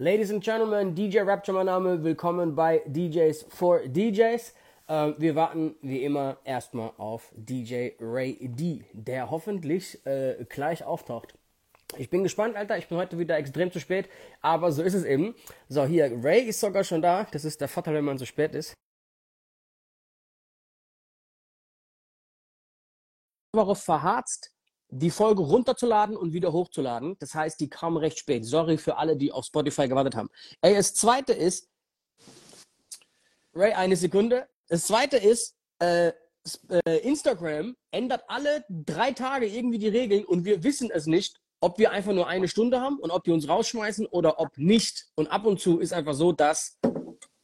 Ladies and Gentlemen, DJ Rapture mein Name, willkommen bei DJs for DJs. Äh, wir warten wie immer erstmal auf DJ Ray D, der hoffentlich äh, gleich auftaucht. Ich bin gespannt, Alter. Ich bin heute wieder extrem zu spät, aber so ist es eben. So, hier, Ray ist sogar schon da. Das ist der Vorteil, wenn man so spät ist. Darauf verharzt, die Folge runterzuladen und wieder hochzuladen. Das heißt, die kam recht spät. Sorry für alle, die auf Spotify gewartet haben. Ey, das zweite ist, Ray, eine Sekunde. Das zweite ist, äh, äh, Instagram ändert alle drei Tage irgendwie die Regeln und wir wissen es nicht, ob wir einfach nur eine Stunde haben und ob die uns rausschmeißen oder ob nicht. Und ab und zu ist einfach so, dass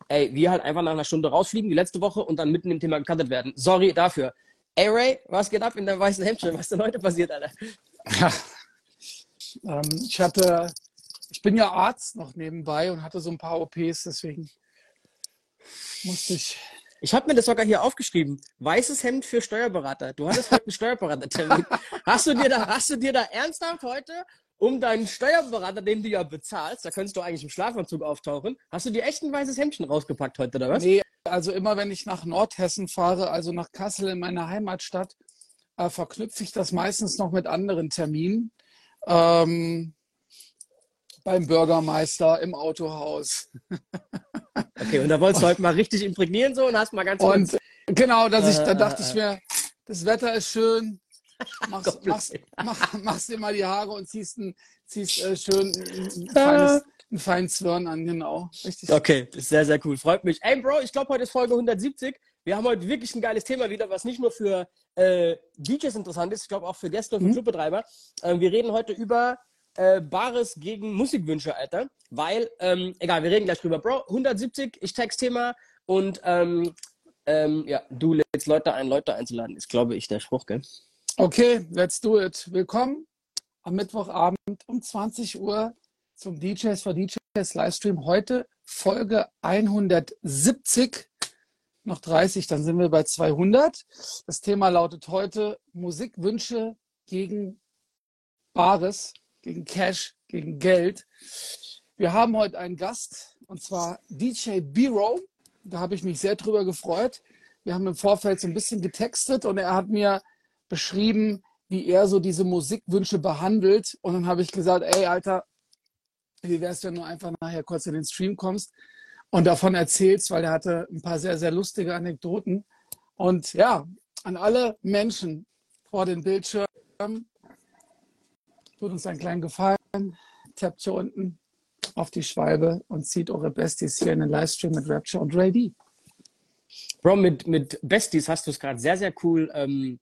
ey, wir halt einfach nach einer Stunde rausfliegen, wie letzte Woche, und dann mitten im Thema gecuttet werden. Sorry dafür. Ey Ray, was geht ab in deinem weißen Hemdchen? Was ist denn heute passiert, Alter? Ja, ähm, ich hatte, ich bin ja Arzt noch nebenbei und hatte so ein paar OPs, deswegen musste ich. Ich habe mir das sogar hier aufgeschrieben. Weißes Hemd für Steuerberater. Du hattest heute einen Steuerberatertermin. hast du dir da, hast du dir da ernsthaft heute um deinen Steuerberater, den du ja bezahlst, da könntest du eigentlich im Schlafanzug auftauchen, hast du dir echt ein weißes Hemdchen rausgepackt heute, oder was? Nee, also immer wenn ich nach Nordhessen fahre, also nach Kassel in meiner Heimatstadt, äh, verknüpfe ich das meistens noch mit anderen Terminen. Ähm, beim Bürgermeister, im Autohaus. okay, und da wolltest du heute mal richtig imprägnieren so und hast mal ganz Und kurz... genau, dass ich, da dachte ich mir, das Wetter ist schön, machst, machst, mach, machst dir mal die Haare und ziehst, ein, ziehst äh, schön ein feines, einen feinen Zwirn an, genau. Richtig. Okay, sehr, sehr cool. Freut mich. Ey, Bro, ich glaube, heute ist Folge 170. Wir haben heute wirklich ein geiles Thema wieder, was nicht nur für äh, DJs interessant ist, ich glaube auch für Gäste und für mhm. Clubbetreiber. Ähm, wir reden heute über äh, Bares gegen Musikwünsche, Alter. Weil, ähm, egal, wir reden gleich drüber. Bro, 170, ich text Thema und ähm, ähm, ja, du lädst Leute ein, Leute einzuladen, ist, glaube ich, der Spruch, gell? Okay, let's do it. Willkommen am Mittwochabend um 20 Uhr zum DJs for DJs Livestream. Heute Folge 170. Noch 30, dann sind wir bei 200. Das Thema lautet heute Musikwünsche gegen Bares, gegen Cash, gegen Geld. Wir haben heute einen Gast und zwar DJ Biro. Da habe ich mich sehr drüber gefreut. Wir haben im Vorfeld so ein bisschen getextet und er hat mir beschrieben, wie er so diese Musikwünsche behandelt. Und dann habe ich gesagt, ey, Alter, wie wär's, wenn du einfach nachher kurz in den Stream kommst und davon erzählst, weil er hatte ein paar sehr, sehr lustige Anekdoten. Und ja, an alle Menschen vor den Bildschirmen, tut uns einen kleinen Gefallen, tappt hier unten auf die Schwalbe und zieht eure Besties hier in den Livestream mit Rapture und Ray D. Bro, mit, mit Besties hast du es gerade sehr, sehr cool ähm,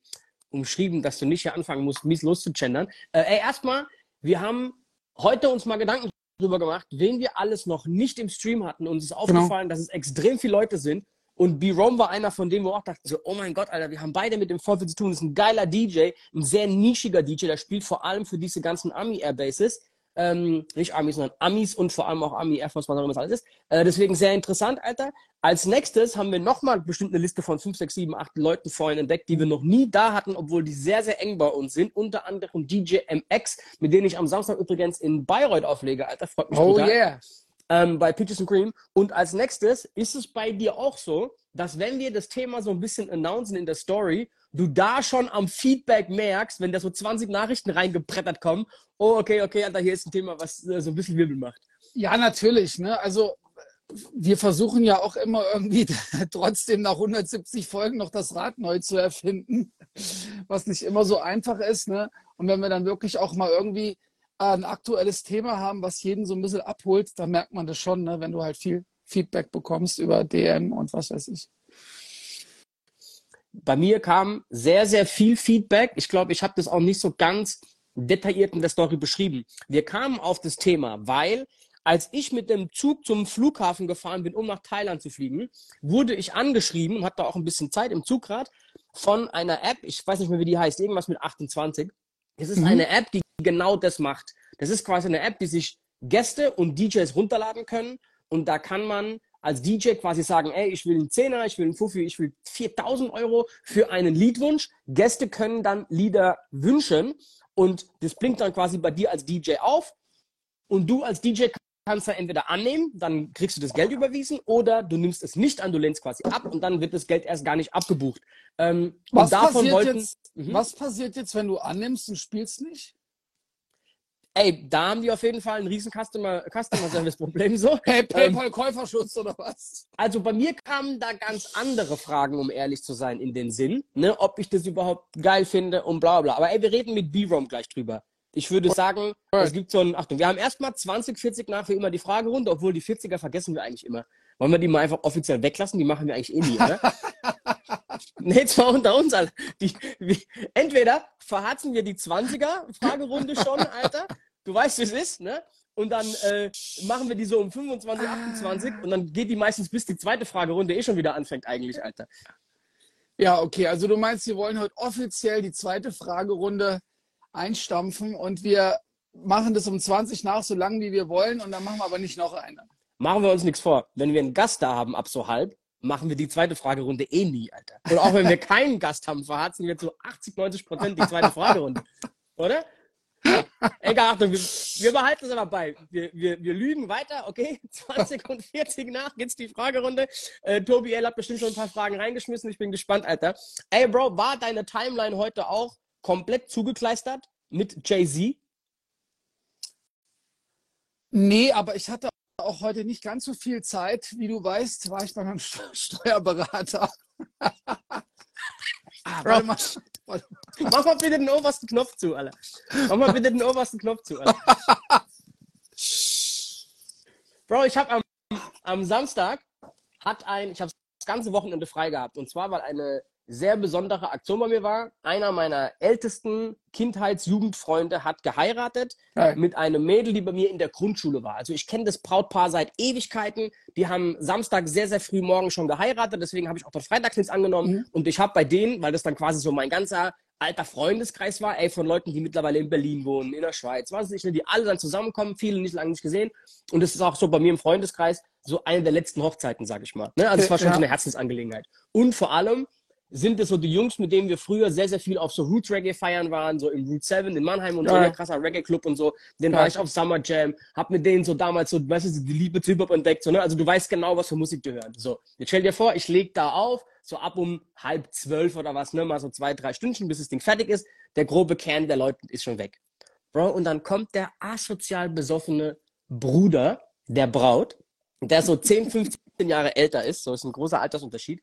umschrieben, dass du nicht hier anfangen musst, mies loszugendern. Äh, ey, erstmal, wir haben heute uns mal Gedanken darüber gemacht, wen wir alles noch nicht im Stream hatten. Uns ist genau. aufgefallen, genau. dass es extrem viele Leute sind. Und B-Rom war einer von denen, wo auch dachten, so, oh mein Gott, Alter, wir haben beide mit dem Vorfeld zu tun. Das ist ein geiler DJ, ein sehr nischiger DJ, der spielt vor allem für diese ganzen Army-Airbases ähm, nicht Amis, sondern Amis und vor allem auch Army Air Force, was auch immer das alles ist. Äh, deswegen sehr interessant, Alter. Als nächstes haben wir nochmal bestimmt eine Liste von 5, 6, 7, 8 Leuten vorhin entdeckt, die wir noch nie da hatten, obwohl die sehr, sehr eng bei uns sind. Unter anderem DJ MX, mit denen ich am Samstag übrigens in Bayreuth auflege, Alter. Freut mich Oh yeah. Ähm, bei Peaches and Cream. Und als nächstes ist es bei dir auch so, dass wenn wir das Thema so ein bisschen announcen in der Story, du da schon am Feedback merkst, wenn da so 20 Nachrichten reingebrettert kommen, oh, okay, okay, Alter, hier ist ein Thema, was äh, so ein bisschen Wirbel macht. Ja, natürlich. Ne? Also wir versuchen ja auch immer irgendwie trotzdem nach 170 Folgen noch das Rad neu zu erfinden, was nicht immer so einfach ist. Ne? Und wenn wir dann wirklich auch mal irgendwie ein aktuelles Thema haben, was jeden so ein bisschen abholt, dann merkt man das schon, ne? wenn du halt viel Feedback bekommst über DM und was weiß ich. Bei mir kam sehr, sehr viel Feedback. Ich glaube, ich habe das auch nicht so ganz detailliert in der Story beschrieben. Wir kamen auf das Thema, weil als ich mit dem Zug zum Flughafen gefahren bin, um nach Thailand zu fliegen, wurde ich angeschrieben und hatte auch ein bisschen Zeit im Zugrad von einer App, ich weiß nicht mehr, wie die heißt, irgendwas mit 28. Es ist mhm. eine App, die genau das macht. Das ist quasi eine App, die sich Gäste und DJs runterladen können und da kann man als DJ quasi sagen, ey, ich will einen Zehner, ich will einen Fuffi, ich will 4000 Euro für einen Liedwunsch. Gäste können dann Lieder wünschen und das blinkt dann quasi bei dir als DJ auf und du als DJ kannst du entweder annehmen, dann kriegst du das Geld überwiesen, oder du nimmst es nicht an, du lehnst quasi ab und dann wird das Geld erst gar nicht abgebucht. Ähm, was, passiert wollten, jetzt, mhm. was passiert jetzt, wenn du annimmst und spielst nicht? Ey, da haben die auf jeden Fall ein riesen Customer, Customer Service Problem so. Hey, PayPal Käuferschutz oder was? Also bei mir kamen da ganz andere Fragen, um ehrlich zu sein, in den Sinn, ne, ob ich das überhaupt geil finde und bla bla. Aber ey, wir reden mit B-Rom gleich drüber. Ich würde sagen, es gibt so ein, Achtung, wir haben erstmal 20, 40 nach wie immer die Fragerunde, obwohl die 40er vergessen wir eigentlich immer. Wollen wir die mal einfach offiziell weglassen? Die machen wir eigentlich eh nie, oder? nee, zwar unter uns, Alter. Die, wie, entweder verharzen wir die 20er Fragerunde schon, Alter. Du weißt, wie es ist, ne? Und dann äh, machen wir die so um 25, 28 und dann geht die meistens bis die zweite Fragerunde eh schon wieder anfängt eigentlich, Alter. Ja, okay. Also du meinst, wir wollen heute offiziell die zweite Fragerunde einstampfen und wir machen das um 20 nach, so lange wie wir wollen und dann machen wir aber nicht noch eine. Machen wir uns nichts vor. Wenn wir einen Gast da haben ab so halb, machen wir die zweite Fragerunde eh nie, Alter. Und auch wenn wir keinen Gast haben, verharzen wir zu 80, 90 Prozent die zweite Fragerunde. Oder? Egal, Achtung, wir, wir behalten es aber bei. Wir, wir, wir lügen weiter, okay? 20 und 40 nach geht's die Fragerunde. Äh, Tobi L. hat bestimmt schon ein paar Fragen reingeschmissen. Ich bin gespannt, Alter. Ey, Bro, war deine Timeline heute auch komplett zugekleistert mit Jay-Z? Nee, aber ich hatte auch heute nicht ganz so viel Zeit. Wie du weißt, war ich bei meinem Steuerberater. ah, warte mal. Mach mal bitte den obersten Knopf zu, Alter. Mach mal bitte den obersten Knopf zu, Alter. Bro, ich habe am, am Samstag hat ein, ich habe das ganze Wochenende frei gehabt. Und zwar, weil eine sehr besondere Aktion bei mir war. Einer meiner ältesten Kindheits-Jugendfreunde hat geheiratet Geil. mit einem Mädel, die bei mir in der Grundschule war. Also ich kenne das Brautpaar seit Ewigkeiten. Die haben Samstag sehr, sehr früh morgen schon geheiratet. Deswegen habe ich auch dort Freitagsdienst angenommen. Mhm. Und ich habe bei denen, weil das dann quasi so mein ganzer alter Freundeskreis war, ey, von Leuten, die mittlerweile in Berlin wohnen, in der Schweiz, was nicht, ne, die alle dann zusammenkommen, viele nicht lange nicht gesehen. Und das ist auch so bei mir im Freundeskreis so eine der letzten Hochzeiten, sag ich mal. Ne? Also es war schon ja. so eine Herzensangelegenheit. Und vor allem, sind es so die Jungs, mit denen wir früher sehr, sehr viel auf so Roots Reggae feiern waren, so im Root 7 in Mannheim und ja. so, ein krasser Reggae Club und so. Den ja. war ich auf Summer Jam, hab mit denen so damals so, weißt du, die Liebe zu Hip-Hop entdeckt, so, ne? Also du weißt genau, was für Musik du hörst. So, jetzt stell dir vor, ich leg da auf, so ab um halb zwölf oder was, ne? Mal so zwei, drei Stündchen, bis das Ding fertig ist. Der grobe Kern der Leute ist schon weg. Bro, und dann kommt der asozial besoffene Bruder der Braut, der so 10, 15 Jahre älter ist, so ist ein großer Altersunterschied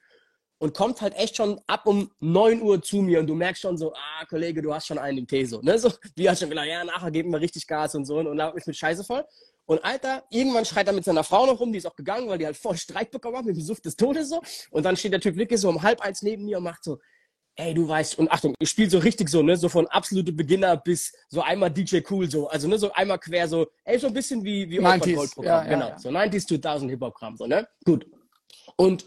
und kommt halt echt schon ab um 9 Uhr zu mir und du merkst schon so, ah, Kollege, du hast schon einen im Tee, so, ne, so, wie hat schon gesagt, ja, nachher geben wir richtig Gas und so und, und da mich mit Scheiße voll. Und Alter, irgendwann schreit er mit seiner Frau noch rum, die ist auch gegangen, weil die halt voll Streit bekommen hat mit dem Suft des Todes so. Und dann steht der Typ wirklich so um halb eins neben mir und macht so, ey, du weißt, und Achtung, ich spiele so richtig so, ne, so von absolute Beginner bis so einmal DJ Cool so, also ne, so einmal quer so, ey, so ein bisschen wie, wie 90s, ja, genau, ja. so 90s, 2000 Hip-Hop-Kram, so, ne, gut. Und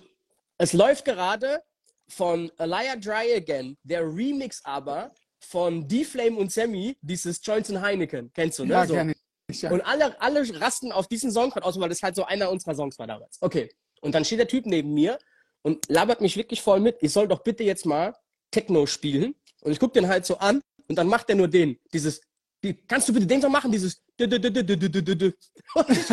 es läuft gerade von Alaya Dry Again, der Remix aber von D-Flame und Sammy, dieses Joints und Heineken. Kennst du, ne? Ja, so. ich, ja. Und alle, alle rasten auf diesen Song, außer weil das halt so einer unserer Songs war damals. Okay. Und dann steht der Typ neben mir und labert mich wirklich voll mit. Ich soll doch bitte jetzt mal Techno spielen. Und ich guck den halt so an und dann macht er nur den, dieses die, kannst du bitte den so machen, dieses und ich,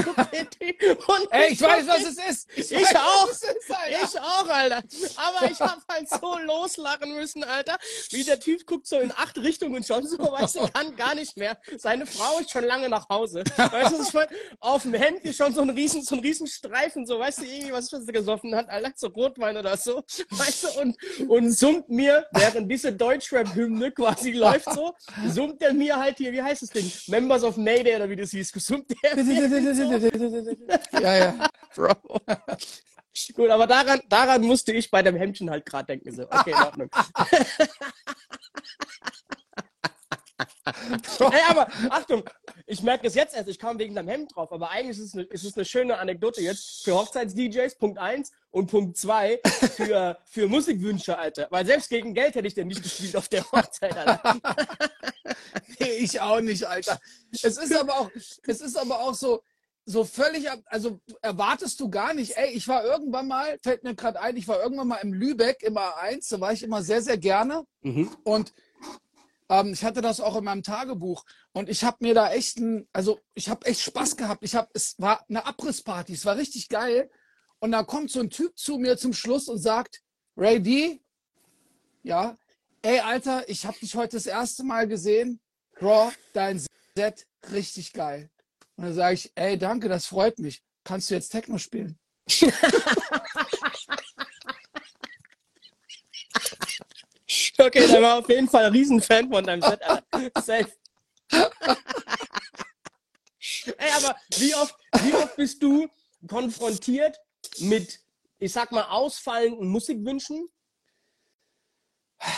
Ey, ich weiß, was es ist. Ich, ich weiß, auch. Ist, ich auch, Alter. Aber ich hab halt so loslachen müssen, Alter. Wie der Typ guckt so in acht Richtungen und schon so, weißt du, kann gar nicht mehr. Seine Frau ist schon lange nach Hause. Weißt du, ich mein, auf dem Hemd ist schon so ein riesen, so ein riesen Streifen, so, weißt du, irgendwie, was, was er gesoffen hat, Alter, so Rotwein oder so. Weißt du, und, und summt mir, während diese Deutschrap-Hymne quasi läuft so, summt er mir halt hier, wie heißt das Ding? Members of Mayday oder wie das hieß, gesummt der. ja, ja. Bro. Gut, aber daran, daran musste ich bei dem Hemdchen halt gerade denken. So. Okay, in Ordnung. hey, aber Achtung, ich merke es jetzt erst, ich kam wegen deinem Hemd drauf, aber eigentlich ist es eine, ist es eine schöne Anekdote jetzt für Hochzeits-DJs, Punkt 1 und Punkt 2 für, für Musikwünsche, Alter. Weil selbst gegen Geld hätte ich denn nicht gespielt auf der Hochzeit, Alter. nee, ich auch nicht, Alter. Es ist aber auch, es ist aber auch so, so völlig, also erwartest du gar nicht, ey, ich war irgendwann mal, fällt mir gerade ein, ich war irgendwann mal im Lübeck im A1, da war ich immer sehr, sehr gerne. Mhm. Und Ähm, ich hatte das auch in meinem Tagebuch und ich habe mir da echt ein, also ich habe echt Spaß gehabt. Ich habe, es war eine Abrissparty, es war richtig geil. Und da kommt so ein Typ zu mir zum Schluss und sagt, Ray D, ja, ey Alter, ich habe dich heute das erste Mal gesehen. Bro, dein Set richtig geil. Und dann sage ich, ey, danke, das freut mich. Kannst du jetzt Techno spielen? okay, der war auf jeden Fall ein Riesenfan von deinem Set. Safe. Ey, aber wie oft, wie oft bist du konfrontiert mit, ich sag mal, ausfallenden Musikwünschen?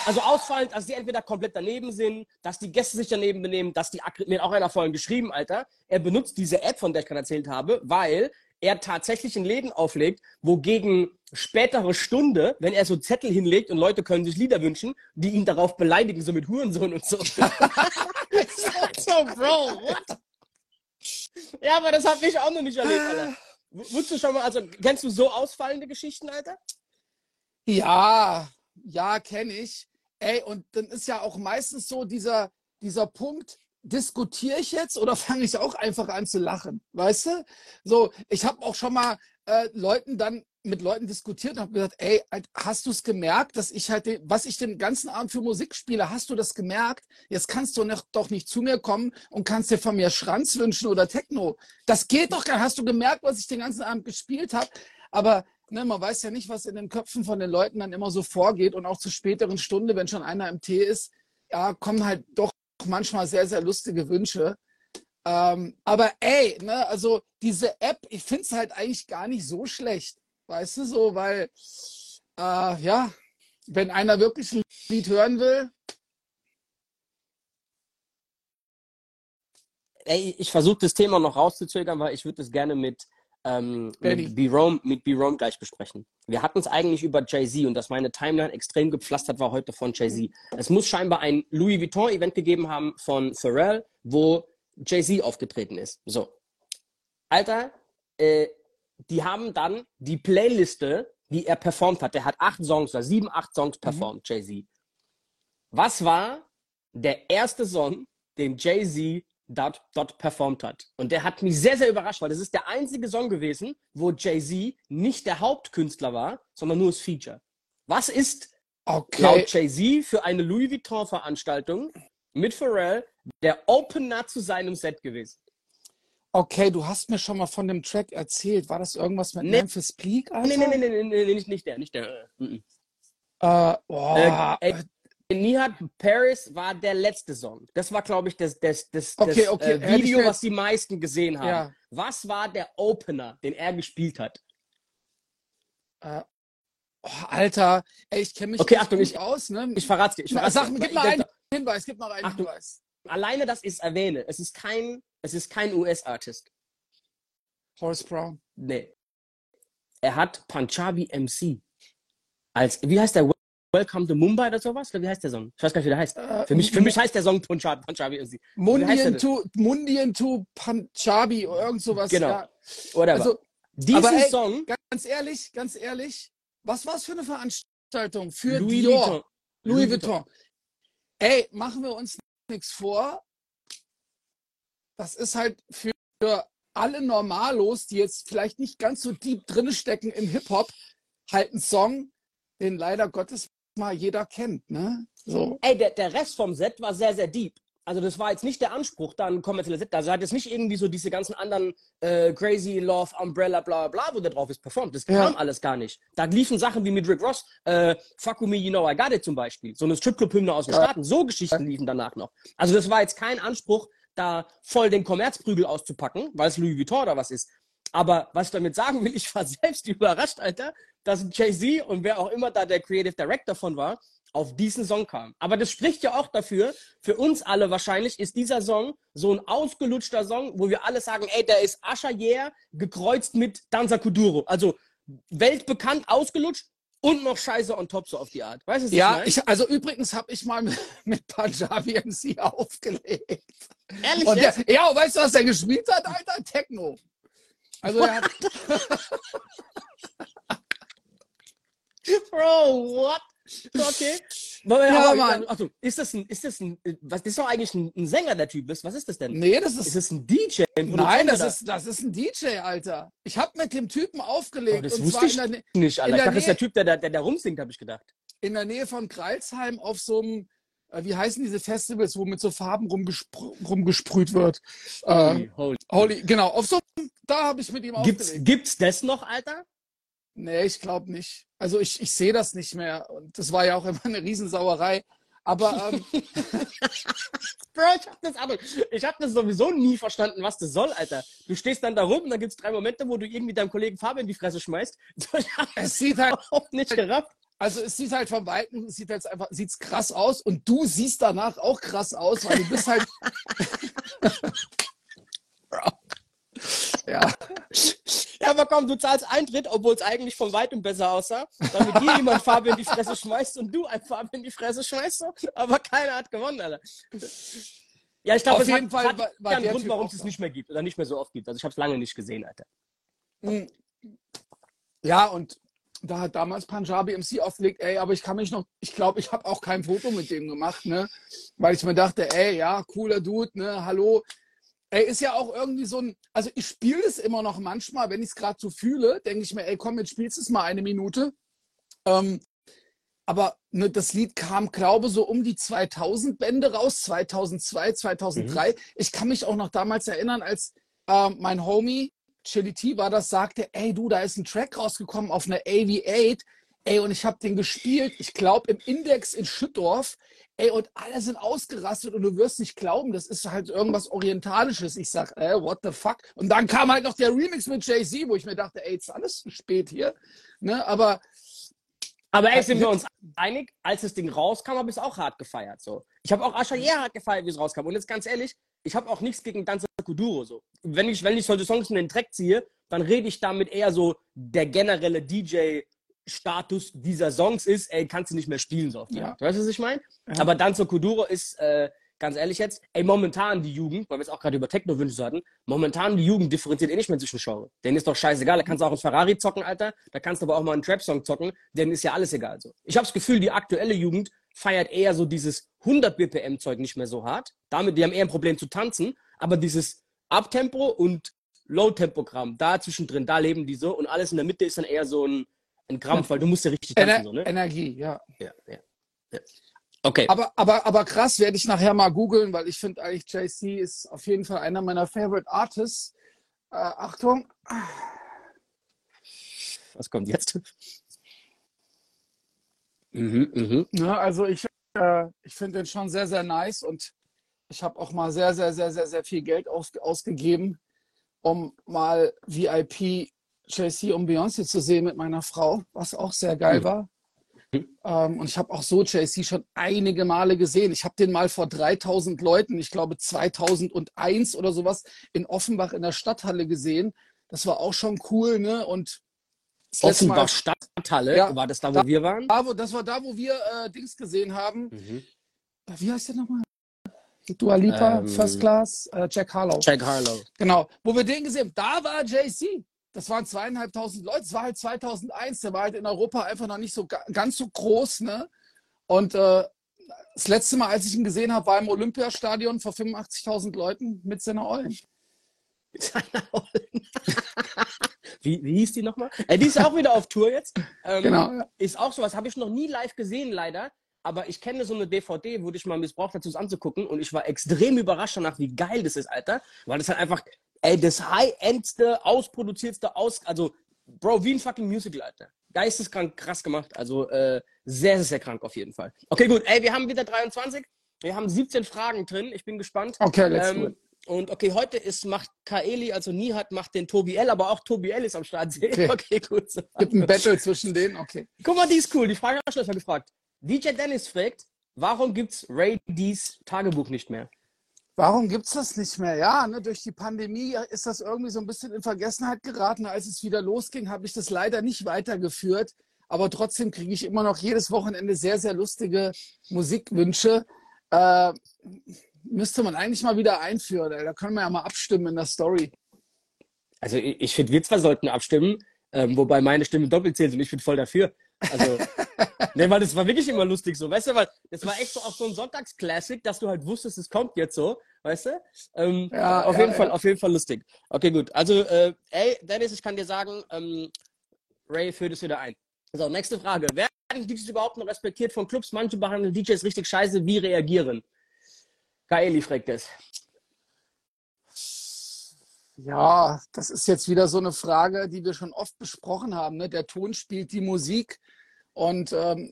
Also ausfallend, dass die entweder komplett daneben sind, dass die Gäste sich daneben benehmen, dass die, mir hat auch einer vorhin geschrieben, Alter, er benutzt diese App, von der ich gerade erzählt habe, weil er tatsächlich ein Läden auflegt, wo gegen spätere Stunde, wenn er so Zettel hinlegt und Leute können sich Lieder wünschen, die ihn darauf beleidigen, so mit Hurensohn und so. so, Bro, what? Ja, aber das habe ich auch noch nicht erlebt, Alter. Wusstest du schon mal, also kennst du so ausfallende Geschichten, Alter? Ja, ja, kenne ich. Ey, und dann ist ja auch meistens so dieser, dieser Punkt, diskutiere ich jetzt oder fange ich auch einfach an zu lachen? Weißt du? So, ich habe auch schon mal äh, Leuten dann mit Leuten diskutiert und habe gesagt, ey, hast du es gemerkt, dass ich halt, was ich den ganzen Abend für Musik spiele, hast du das gemerkt? Jetzt kannst du noch, doch nicht zu mir kommen und kannst dir von mir Schranz wünschen oder Techno. Das geht doch gar Hast du gemerkt, was ich den ganzen Abend gespielt habe? Aber ne, man weiß ja nicht, was in den Köpfen von den Leuten dann immer so vorgeht und auch zur späteren Stunde, wenn schon einer im Tee ist, ja, kommen halt doch manchmal sehr, sehr lustige Wünsche. Ähm, aber ey, ne, also diese App, ich finde es halt eigentlich gar nicht so schlecht. Weißt du so, weil, äh, ja, wenn einer wirklich ein Lied hören will. Ey, ich versuche das Thema noch rauszuzögern, weil ich würde es gerne mit, ähm, mit B-Rome mit B-Rome gleich besprechen. Wir hatten es eigentlich über Jay-Z und dass meine Timeline extrem gepflastert war heute von Jay-Z. Es muss scheinbar ein Louis Vuitton-Event gegeben haben von Pharrell, wo Jay-Z aufgetreten ist. So. Alter, äh, die haben dann die Playliste, die er performt hat. Der hat acht Songs oder sieben, acht Songs mhm. performt, mhm. Jay-Z. Was war der erste Song, den Jay-Z dort, dort performt hat? Und der hat mich sehr, sehr überrascht, weil das ist der einzige Song gewesen, wo Jay-Z nicht der Hauptkünstler war, sondern nur das Feature. Was ist okay. laut Jay-Z für eine Louis Vuitton-Veranstaltung mit Pharrell der Opener zu seinem Set gewesen? Okay, du hast mir schon mal von dem Track erzählt. War das irgendwas mit nee. Memphis Bleak? Alter? Nee, nee, nee, nee, nee, nee, nicht, nicht der, nicht der. Uh, uh. oh. äh, Nihat Paris war der letzte Song. Das war, glaube ich, das, das, das, okay, das okay. Äh, Video, was die meisten gesehen haben. Ja. Was war der Opener, den er gespielt hat? Uh, oh, Alter, ey, ich kenne mich okay, Achtung, nicht ich, aus. Ne? Ich verrate dir. Ich verrat's Sag, gib mal einen Hinweis, gib mal einen Achtung, Hinweis. Alleine, dass ich es erwähne. Es ist kein es ist kein US-Artist. Horace Brown. Nee. Er hat Punjabi MC. Als, wie heißt der? Welcome to Mumbai oder sowas? Oder wie heißt der Song? Ich weiß gar nicht, wie der heißt. Uh, für, mich, für mich heißt der Song Punjabi, Punjabi MC. Mundian to, Mundian to Punjabi oder irgend sowas. Genau. Ja. Also, Diesen aber, ey, Song. Ganz ehrlich, ganz ehrlich, was war es für eine Veranstaltung? Für Louis Dior. Vuitton. Louis Vuitton. Ey, machen wir uns nichts vor das ist halt für alle Normalos, die jetzt vielleicht nicht ganz so deep drin stecken im Hip-Hop, halt ein Song, den leider Gottes mal jeder kennt. Ne? So. Ey, der, der Rest vom Set war sehr, sehr deep. Also das war jetzt nicht der Anspruch, dann kommerzielle Set. Also hat jetzt nicht irgendwie so diese ganzen anderen äh, Crazy Love, Umbrella, bla bla, wo der drauf ist, performt. Das kam ja. alles gar nicht. Da liefen Sachen wie mit Rick Ross, äh, Fuck me, you know I got it zum Beispiel. So eine Stripclub-Hymne aus den ja. Staaten. So Geschichten liefen danach noch. Also das war jetzt kein Anspruch, da voll den Kommerzprügel auszupacken, weil es Louis Vuitton oder was ist. Aber was ich damit sagen will, ich war selbst überrascht, Alter, dass Jay-Z und wer auch immer da der Creative Director von war, auf diesen Song kam. Aber das spricht ja auch dafür, für uns alle wahrscheinlich ist dieser Song so ein ausgelutschter Song, wo wir alle sagen, ey, der ist Asha Yeah gekreuzt mit Danza Kuduro. Also weltbekannt ausgelutscht, und noch Scheiße on top so auf die Art. Weißt du, ja, ich, also übrigens habe ich mal mit, mit Punjabi MC aufgelegt. Ehrlich? Und der, ja, weißt du, was der gespielt hat, Alter? Techno. Also er hat. Bro, what? Okay. Ja, aber- Mann. Achso, ist das ein, ist das ein, was, das ist doch eigentlich ein, ein Sänger, der Typ ist. Was ist das denn? Nee, das Ist ist. das ein DJ? Ein Nein, das ist, das ist ein DJ, Alter. Ich habe mit dem Typen aufgelegt. Oh, das und wusste zwar ich in der, nicht, Alter. in Ich der dachte, das ist der Typ, der, der, der, der rumsingt, habe ich gedacht. in der Nähe von Kreilsheim auf so einem, äh, wie heißen diese Festivals, wo mit so Farben rumgespr rumgesprüht wird. Äh, Holy. Holy, genau, auf so einem, da habe ich mit ihm Gibt's, aufgelegt. gibt's das noch, Alter? Nee, ich glaube nicht. Also ich, ich sehe das nicht mehr. Und das war ja auch immer eine Riesensauerei. Aber ähm, Bro, ich hab das, aber ich hab das sowieso nie verstanden, was das soll, Alter. Du stehst dann da rum und dann gibt's drei Momente, wo du irgendwie deinem Kollegen Fabian in die Fresse schmeißt. Es sieht halt, überhaupt nicht gerafft. also es sieht halt von Weitem, es sieht halt einfach, sieht's krass aus und du siehst danach auch krass aus, weil du bist halt. ja, Ja, aber komm, du zahlst Eintritt, obwohl es eigentlich von weitem besser aussah, damit dir jemand Fabian in die Fresse schmeißt und du ein Fabian in die Fresse schmeißt. Aber keiner hat gewonnen, Alter. Ja, ich glaube, Auf es jeden hat, Fall hat war- war der Grund, warum es es nicht mehr gibt oder nicht mehr so oft gibt. Also ich habe es lange nicht gesehen, Alter. Mm. Ja, und da hat damals Punjabi MC aufgelegt, ey, aber ich kann mich noch, ich glaube, ich habe auch kein Foto mit dem gemacht, ne? Weil ich mir dachte, ey, ja, cooler Dude, ne, hallo. Ey, ist ja auch irgendwie so ein, also ich spiele es immer noch manchmal, wenn ich es gerade so fühle, denke ich mir, ey, komm, jetzt spielst du es mal eine Minute. Ähm, aber ne, das Lied kam, glaube so um die 2000 Bände raus, 2002, 2003. Ich kann mich auch noch damals erinnern, als ähm, mein Homie Chili T war das, sagte, ey du, da ist ein Track rausgekommen auf einer AV8, ey, und ich habe den gespielt, ich glaube im Index in Schüttorf, ey, und alle sind ausgerastet und du wirst nicht glauben, das ist halt irgendwas Orientalisches. Ich sag, ey, what the fuck? Und dann kam halt noch der Remix mit Jay-Z, wo ich mir dachte, ey, ist alles zu spät hier, ne, aber Aber ey, Also sind wir uns einig, als das Ding rauskam, habe ich es auch hart gefeiert. So. Ich habe auch Asha Yeah hart gefeiert, wie es rauskam. Und jetzt ganz ehrlich, ich habe auch nichts gegen Danza Kuduro. So. Wenn, ich, wenn ich solche Songs in den Track ziehe, dann rede ich damit eher so, der generelle DJ-Status dieser Songs ist, ey, kannst du nicht mehr spielen. So. Ja. Du weißt, was ich meine? Ja. Aber Danza Kuduro ist, äh, ganz ehrlich jetzt, ey, momentan die Jugend, weil wir es auch gerade über Techno-Wünsche hatten, momentan die Jugend differenziert eh nicht mehr zwischen Genre. Denen ist doch scheißegal, da kannst du auch einen Ferrari zocken, Alter, da kannst du aber auch mal einen Trap-Song zocken, denen ist ja alles egal. So. Ich habe das Gefühl, die aktuelle Jugend feiert eher so dieses 100 BPM-Zeug nicht mehr so hart. Damit, die haben eher ein Problem zu tanzen, aber dieses Abtempo und Low-Tempo-Gramm, da zwischendrin, da leben die so und alles in der Mitte ist dann eher so ein, ein Krampf, weil du musst ja richtig tanzen, Ener so, ne? Energie, ja. Ja, ja, ja. Okay. Aber, aber, aber krass werde ich nachher mal googeln, weil ich finde eigentlich JC ist auf jeden Fall einer meiner Favorite Artists. Äh, Achtung. Was kommt jetzt? Mhm, mhm. Ne, also ich, äh, ich finde den schon sehr, sehr nice und ich habe auch mal sehr, sehr, sehr, sehr, sehr viel Geld aus, ausgegeben, um mal VIP JC und Beyoncé zu sehen mit meiner Frau, was auch sehr geil Mhm. war. Ähm, und ich habe auch so JC schon einige Male gesehen. Ich habe den mal vor 3000 Leuten, ich glaube 2001 oder sowas, in Offenbach in der Stadthalle gesehen. Das war auch schon cool, ne? Und Offenbach Stadthalle, Ja, war das da, wo wir waren? da, wo, das war da, wo wir äh, Dings gesehen haben. Mhm. Äh, Wie heißt der nochmal? Dua Lipa, Ähm, First Class, äh, Jack Harlow. Jack Harlow. Genau. Wo wir den gesehen haben, da war JC. Das waren zweieinhalbtausend Leute. Das war halt 2001. Der war halt in Europa einfach noch nicht so ga ganz so groß, ne? Und äh, das letzte Mal, als ich ihn gesehen habe, war im Olympiastadion vor 85.000 Leuten mit seiner Eulen. wie, wie hieß die nochmal? Äh, die ist auch wieder auf Tour jetzt. Ähm, Genau. Ist auch sowas, habe ich noch nie live gesehen, leider. Aber ich kenne so eine DVD, wurde ich mal missbraucht dazu, es anzugucken. Und ich war extrem überrascht danach, wie geil das ist, Alter. Weil das halt einfach, ey, das High-Endste, ausproduziertste, aus, also, Bro, wie ein fucking Musical, Alter. Geisteskrank, krass gemacht. Also, äh, sehr, sehr, sehr krank auf jeden Fall. Okay, gut. Ey, wir haben wieder 23. Wir haben 17 Fragen drin. Ich bin gespannt. Okay, let's. Ähm, und okay, heute ist, macht Kaeli, also Nihat macht den Tobi L, aber auch Tobi L ist am Start. Okay. okay gut. So. Gibt ein Battle zwischen denen, okay. Guck mal, die ist cool. Die Frage habe ich schon gefragt. DJ Dennis fragt, warum gibt's Ray D's Tagebuch nicht mehr? Warum gibt's das nicht mehr? Ja, ne, durch die Pandemie ist das irgendwie so ein bisschen in Vergessenheit geraten. Als es wieder losging, habe ich das leider nicht weitergeführt. Aber trotzdem kriege ich immer noch jedes Wochenende sehr, sehr lustige Musikwünsche. Äh, müsste man eigentlich mal wieder einführen. Da können wir ja mal abstimmen in der Story. Also ich, ich finde, wir zwar sollten abstimmen, ähm, wobei meine Stimme doppelt zählt und ich bin voll dafür. Also nee, weil das war wirklich immer lustig so, weißt du, weil das war echt so auch so ein Sonntagsklassik, dass du halt wusstest, es kommt jetzt so, weißt du? Ähm, ja, auf ja, jeden Fall, auf jeden Fall lustig. Okay, gut. Also, äh, ey, Dennis, ich kann dir sagen, ähm, Ray führt es wieder ein. So, nächste Frage. Werden DJs überhaupt noch respektiert von Clubs? Manche behandeln DJs richtig scheiße. Wie reagieren? Kaeli fragt es. Ja, das ist jetzt wieder so eine Frage, die wir schon oft besprochen haben. Ne? Der Ton spielt die Musik. Und ähm,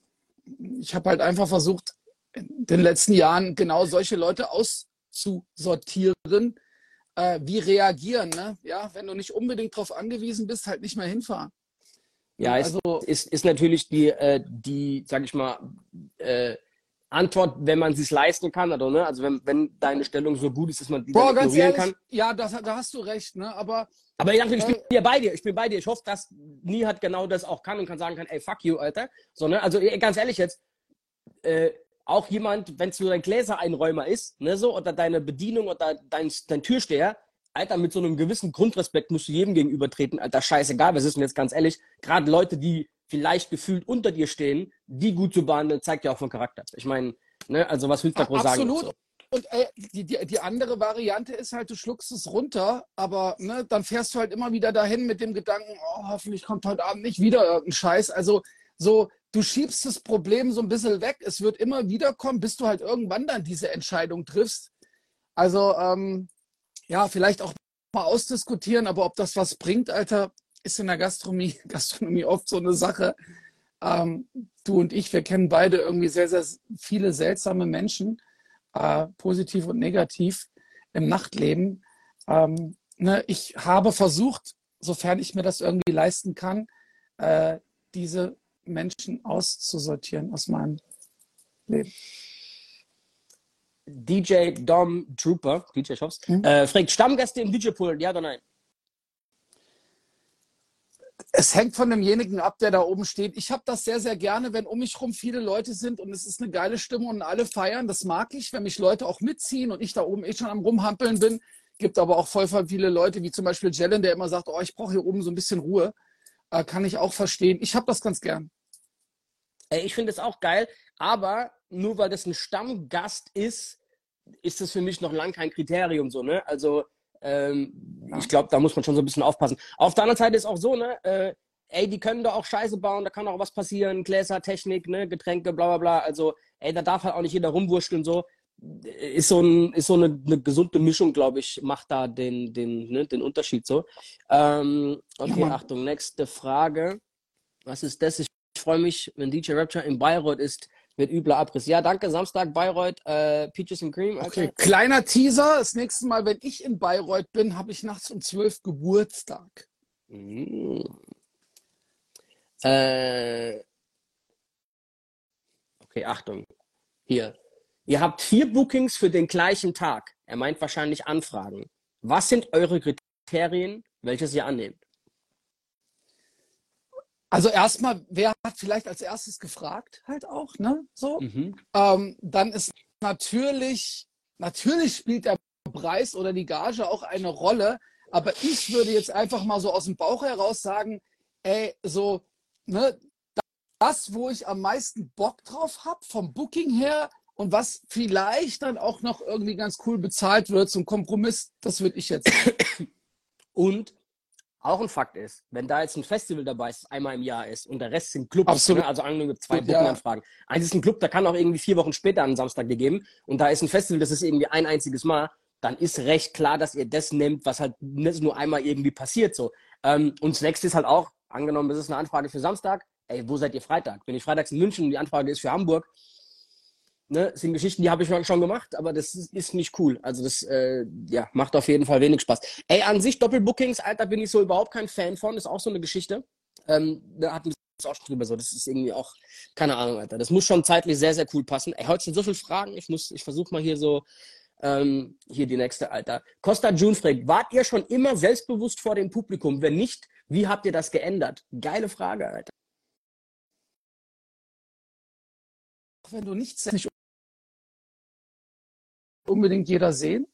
ich habe halt einfach versucht, in den letzten Jahren genau solche Leute auszusortieren. Äh, wie reagieren? Ne? Ja, wenn du nicht unbedingt darauf angewiesen bist, halt nicht mehr hinfahren. Ja, also, ist, ist natürlich die, äh, die sag ich mal, äh, Antwort, wenn man es leisten kann, oder ne? Also wenn, wenn deine Stellung so gut ist, dass man die Boah, ganz ehrlich, kann. Ja, das, da hast du recht, ne? Aber. Aber ich, ich bin äh, ja bei dir, ich bin bei dir. Ich hoffe, dass Nie hat genau das auch kann und kann sagen kann, ey, fuck you, Alter. So, ne? Also ganz ehrlich jetzt, äh, auch jemand, wenn es nur dein Gläsereinräumer ist, ne, so, oder deine Bedienung oder dein, dein Türsteher, Alter, mit so einem gewissen Grundrespekt musst du jedem gegenübertreten, Alter, scheißegal, was ist denn jetzt ganz ehrlich? Gerade Leute, die vielleicht gefühlt unter dir stehen, die gut zu behandeln, zeigt ja auch von Charakter. Ich meine, ne, also was willst du da groß sagen? Absolut. Und äh, die, die, die andere Variante ist halt, du schluckst es runter, aber ne, dann fährst du halt immer wieder dahin mit dem Gedanken, oh, hoffentlich kommt heute Abend nicht wieder irgendein Scheiß. Also so, du schiebst das Problem so ein bisschen weg. Es wird immer wieder kommen, bis du halt irgendwann dann diese Entscheidung triffst. Also ähm, ja, vielleicht auch mal ausdiskutieren, aber ob das was bringt, Alter, ist in der Gastronomie, Gastronomie oft so eine Sache. Ähm, du und ich, wir kennen beide irgendwie sehr, sehr viele seltsame Menschen, äh, positiv und negativ im Nachtleben. Ähm, ne, ich habe versucht, sofern ich mir das irgendwie leisten kann, äh, diese Menschen auszusortieren aus meinem Leben. DJ Dom Trooper, DJ Shops, hm? äh, fragt Stammgäste im DJ-Pool, ja oder nein? Es hängt von demjenigen ab, der da oben steht. Ich habe das sehr, sehr gerne, wenn um mich herum viele Leute sind und es ist eine geile Stimmung und alle feiern. Das mag ich, wenn mich Leute auch mitziehen und ich da oben eh schon am Rumhampeln bin. Gibt aber auch voll viele Leute, wie zum Beispiel Jellen, der immer sagt, oh, ich brauche hier oben so ein bisschen Ruhe. Äh, kann ich auch verstehen. Ich habe das ganz gern. Ich finde es auch geil, aber nur weil das ein Stammgast ist, ist das für mich noch lang kein Kriterium so, ne? Also ähm, ja. Ich glaube, da muss man schon so ein bisschen aufpassen. Auf der anderen Seite ist auch so, ne, äh, ey, die können da auch Scheiße bauen, da kann auch was passieren, Gläser, Technik, ne, Getränke, bla bla bla. Also, ey, da darf halt auch nicht jeder rumwurschteln so. Ist so, ein, ist so eine, eine gesunde Mischung, glaube ich, macht da den, den, ne, den Unterschied so. Ähm, okay, ja, Achtung, nächste Frage. Was ist das? Ich freue mich, wenn DJ Rapture in Bayreuth ist mit übler Abriss. Ja, danke. Samstag Bayreuth, äh, Peaches and Cream. Okay. okay, kleiner Teaser. Das nächste Mal, wenn ich in Bayreuth bin, habe ich nachts um 12 Geburtstag. Mhm. Äh, okay, Achtung. Hier. Ihr habt vier Bookings für den gleichen Tag. Er meint wahrscheinlich Anfragen. Was sind eure Kriterien, welches ihr annehmt? Also erstmal, wer hat vielleicht als erstes gefragt, halt auch, ne? So. Mhm. Ähm, dann ist natürlich, natürlich spielt der Preis oder die Gage auch eine Rolle, aber ich würde jetzt einfach mal so aus dem Bauch heraus sagen, ey, so, ne, das, wo ich am meisten Bock drauf habe, vom Booking her und was vielleicht dann auch noch irgendwie ganz cool bezahlt wird zum Kompromiss, das würde ich jetzt. Und auch ein Fakt ist, wenn da jetzt ein Festival dabei ist, das einmal im Jahr ist und der Rest sind Clubs, Absolut. Ne? also angenommen gibt zwei Booking-Anfragen. Ja. Eins ist ein Club, da kann auch irgendwie vier Wochen später einen Samstag gegeben und da ist ein Festival, das ist irgendwie ein einziges Mal, dann ist recht klar, dass ihr das nehmt, was halt nur einmal irgendwie passiert so. Ähm, und das nächste ist halt auch, angenommen, das ist eine Anfrage für Samstag, ey, wo seid ihr Freitag? Wenn ich freitags in München und die Anfrage ist für Hamburg, ne, sind Geschichten, die habe ich schon gemacht, aber das ist, nicht cool. Also das äh, ja, macht auf jeden Fall wenig Spaß. Ey, an sich Doppelbookings, Alter, bin ich so überhaupt kein Fan von. Ist auch so eine Geschichte. Ähm, da hatten wir es auch schon drüber so. Das ist irgendwie auch, keine Ahnung, Alter. Das muss schon zeitlich sehr, sehr cool passen. Ey, heute sind so viele Fragen. Ich muss, ich versuche mal hier so, ähm, hier die nächste, Alter. Costa June fragt, wart ihr schon immer selbstbewusst vor dem Publikum? Wenn nicht, wie habt ihr das geändert? Geile Frage, Alter. Wenn du nichts nicht unbedingt jeder sehen.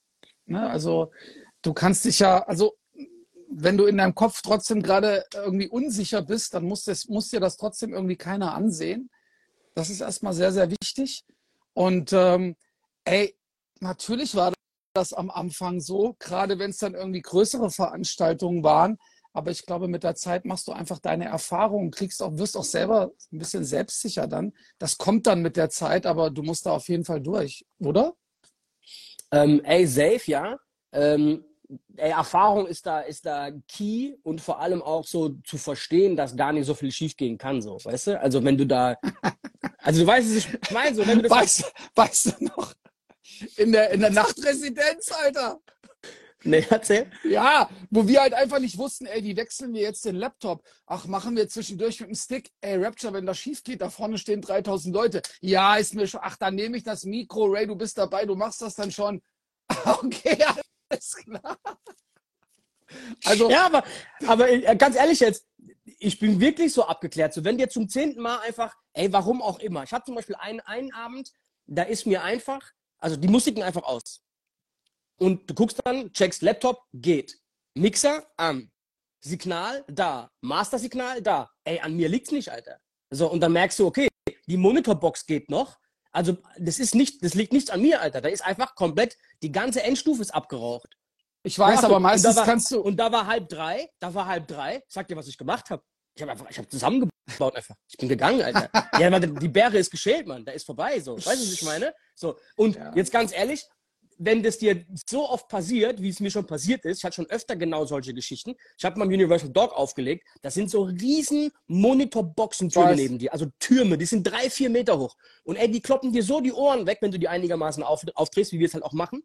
Ne? Also du kannst dich ja, also wenn du in deinem Kopf trotzdem gerade irgendwie unsicher bist, dann muss, das, muss dir das trotzdem irgendwie keiner ansehen. Das ist erstmal sehr, sehr wichtig. Und ähm, ey, natürlich war das am Anfang so, gerade wenn es dann irgendwie größere Veranstaltungen waren. Aber ich glaube, mit der Zeit machst du einfach deine Erfahrungen, kriegst auch, wirst auch selber ein bisschen selbstsicher dann. Das kommt dann mit der Zeit, aber du musst da auf jeden Fall durch, oder? Ähm, ey, safe, ja. Ähm, ey, Erfahrung ist da, ist da key und vor allem auch so zu verstehen, dass gar nicht so viel schiefgehen kann, so, weißt du? Also wenn du da, also du weißt, ich meine, so, wenn du das weißt, weißt du noch, in der, in der Nachtresidenz, Alter. Nee, erzähl. Ja, wo wir halt einfach nicht wussten, ey, wie wechseln wir jetzt den Laptop? Ach, machen wir zwischendurch mit dem Stick. Ey, Rapture, wenn das schief geht, da vorne stehen 3000 Leute. Ja, ist mir schon, ach, dann nehme ich das Mikro. Ray, du bist dabei, du machst das dann schon. Okay, alles klar. Also, ja, aber, aber äh, ganz ehrlich jetzt, ich bin wirklich so abgeklärt. So, wenn dir zum zehnten Mal einfach, ey, warum auch immer. Ich habe zum Beispiel einen, einen Abend, da ist mir einfach, also die Musiken einfach aus. Und du guckst dann, checkst Laptop, geht. Mixer an. Signal da. Master-Signal da. Ey, an mir liegt's nicht, Alter. So, und dann merkst du, okay, die Monitorbox geht noch. Also, das ist nicht, das liegt nicht an mir, Alter. Da ist einfach komplett, die ganze Endstufe ist abgeraucht. Ich weiß, aber meistens war, kannst du. Und da war halb drei, da war halb drei. Sag dir, was ich gemacht habe. Ich habe einfach, ich habe zusammengebaut einfach. Ich bin gegangen, Alter. ja, die Bäre ist geschält, Mann. Da ist vorbei, so. Weißt du, was ich meine? So. Und ja. jetzt ganz ehrlich, wenn das dir so oft passiert, wie es mir schon passiert ist, ich hatte schon öfter genau solche Geschichten. Ich habe mal Universal Dog aufgelegt. Das sind so riesen Monitorboxen-Türme neben dir. Also Türme, die sind drei, vier Meter hoch. Und ey, die kloppen dir so die Ohren weg, wenn du die einigermaßen auf, aufdrehst, wie wir es halt auch machen.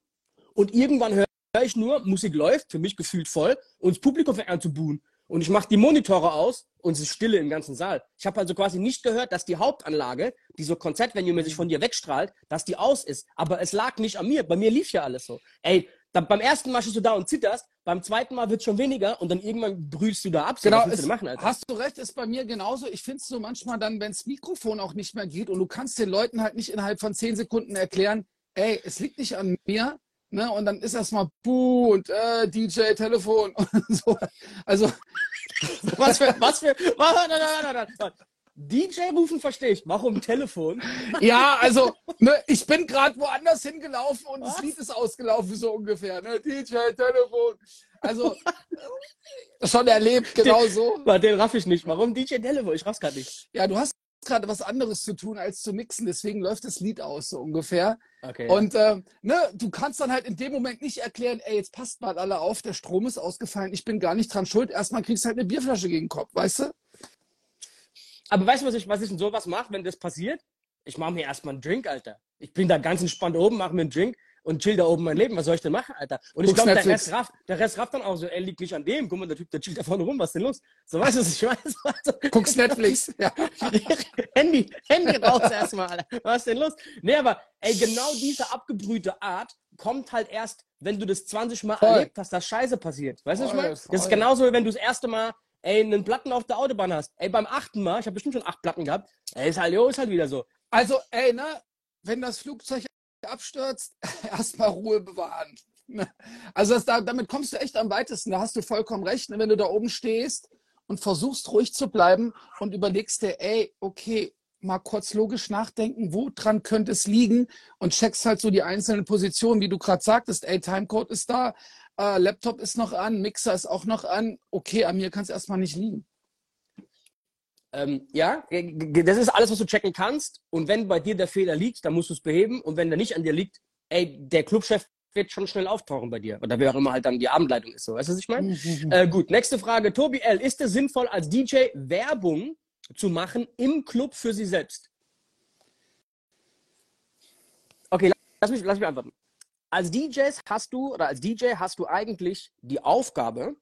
Und irgendwann höre ich nur, Musik läuft, für mich gefühlt voll, und das Publikum fängt an zu buhen und ich mache die Monitore aus und es ist Stille im ganzen Saal. Ich habe also quasi nicht gehört, dass die Hauptanlage, die so Konzertvenue-mäßig von dir wegstrahlt, dass die aus ist. Aber es lag nicht an mir. Bei mir lief ja alles so. Ey, dann, beim ersten Mal stehst du da und zitterst, beim zweiten Mal wird es schon weniger und dann irgendwann brüllst du da ab. So, genau, es, du machen, Alter? hast du recht, ist bei mir genauso. Ich finde es so manchmal dann, wenn das Mikrofon auch nicht mehr geht und du kannst den Leuten halt nicht innerhalb von zehn Sekunden erklären, ey, es liegt nicht an mir, Ne? Und dann ist erstmal Buh und äh, DJ, Telefon und so. Also. Was für, was für, was, nein, nein, nein, nein. DJ-Rufen verstehe ich. Warum Telefon? Ja, also, ne, ich bin gerade woanders hingelaufen und was? das Lied ist ausgelaufen, so ungefähr. Ne? DJ, Telefon. Also, schon erlebt, genau so. Den raff ich nicht. Warum DJ Telefon? Ich raff's gerade nicht. Ja, du hast gerade was anderes zu tun, als zu mixen. Deswegen läuft das Lied aus, so ungefähr. Okay. Und äh, ne, du kannst dann halt in dem Moment nicht erklären, ey, jetzt passt mal alle auf, der Strom ist ausgefallen, ich bin gar nicht dran schuld. Erstmal kriegst du halt eine Bierflasche gegen den Kopf, weißt du? Aber weißt du, was ich, was ich in sowas mache, wenn das passiert? Ich mache mir erstmal einen Drink, Alter. Ich bin da ganz entspannt oben, mache mir einen Drink und chill da oben mein Leben. Was soll ich denn machen, Alter? Und ich glaube, der Rest rafft, der Rest rafft dann auch so, er liegt nicht an dem. Guck mal, der Typ, der chillt da vorne rum, was ist denn los? So, weißt du, was ich weiß? Also, Guckst Netflix. Ja. Handy, Handy raus erstmal, Alter. Was ist denn los? Nee, aber, ey, genau diese abgebrühte Art kommt halt erst, wenn du das 20 Mal voll. erlebt hast, dass Scheiße passiert. Weißt du, was ich meine? Das ist genauso, wie wenn du das erste Mal, ey, einen Platten auf der Autobahn hast. Ey, beim achten Mal, ich habe bestimmt schon acht Platten gehabt, ey, ist halt, jo, ist halt wieder so. Also, ey, ne, wenn das Flugzeug abstürzt, erstmal Ruhe bewahren. Also das, damit kommst du echt am weitesten. Da hast du vollkommen recht. Ne? Wenn du da oben stehst und versuchst ruhig zu bleiben und überlegst dir, ey, okay, mal kurz logisch nachdenken, wo dran könnte es liegen und checkst halt so die einzelnen Positionen, wie du gerade sagtest, ey, Timecode ist da, äh, Laptop ist noch an, Mixer ist auch noch an, okay, an mir kann es erstmal nicht liegen. Ähm, ja, das ist alles, was du checken kannst. Und wenn bei dir der Fehler liegt, dann musst du es beheben. Und wenn der nicht an dir liegt, ey, der Clubchef wird schon schnell auftauchen bei dir. Oder wer auch immer halt dann die Abendleitung ist. So, weißt du, was ich meine? äh, gut, nächste Frage. Tobi L., ist es sinnvoll, als DJ Werbung zu machen im Club für sie selbst? Okay, lass mich, lass mich antworten. Als DJs hast du, oder als DJ hast du eigentlich die Aufgabe,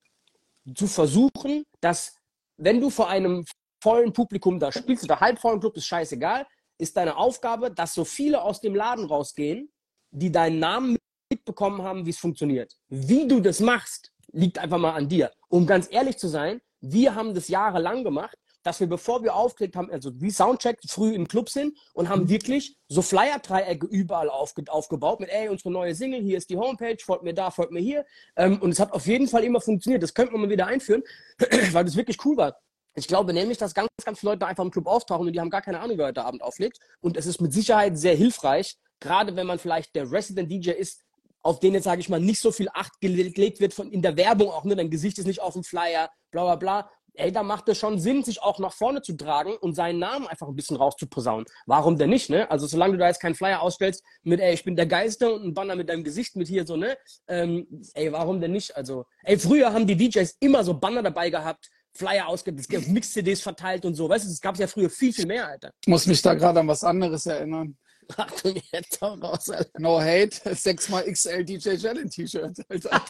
zu versuchen, dass wenn du vor einem vollen Publikum da spielst oder halbvollen Club, ist scheißegal, ist deine Aufgabe, dass so viele aus dem Laden rausgehen, die deinen Namen mitbekommen haben, wie es funktioniert. Wie du das machst, liegt einfach mal an dir. Um ganz ehrlich zu sein, wir haben das jahrelang gemacht, dass wir, bevor wir aufgelegt haben, also wie Soundcheck früh im Club sind und haben wirklich so Flyer-Dreiecke überall aufge aufgebaut mit, ey, unsere neue Single, hier ist die Homepage, folgt mir da, folgt mir hier. Ähm, und es hat auf jeden Fall immer funktioniert. Das könnte man mal wieder einführen, weil das wirklich cool war Ich glaube nämlich, dass ganz, ganz viele Leute einfach im Club auftauchen und die haben gar keine Ahnung, wer heute Abend auflegt. Und es ist mit Sicherheit sehr hilfreich, gerade wenn man vielleicht der Resident DJ ist, auf den jetzt, sage ich mal, nicht so viel Acht gelegt wird von in der Werbung auch, ne? Dein Gesicht ist nicht auf dem Flyer, bla bla bla. Ey, da macht es schon Sinn, sich auch nach vorne zu tragen und seinen Namen einfach ein bisschen rauszuposaunen. Warum denn nicht, ne? Also solange du da jetzt keinen Flyer ausstellst mit, ey, ich bin der Geiste und ein Banner mit deinem Gesicht mit hier so, ne? Ähm, ey, warum denn nicht? Also, ey, früher haben die DJs immer so Banner dabei gehabt, Flyer ausgegeben, Mix-CDs verteilt und so. Weißt du, es gab ja früher viel, viel mehr, Alter. Ich muss mich da gerade an was anderes erinnern. Achtung, jetzt hau raus, Alter. No Hate, 6x XL DJ Challenge T-Shirt, Alter.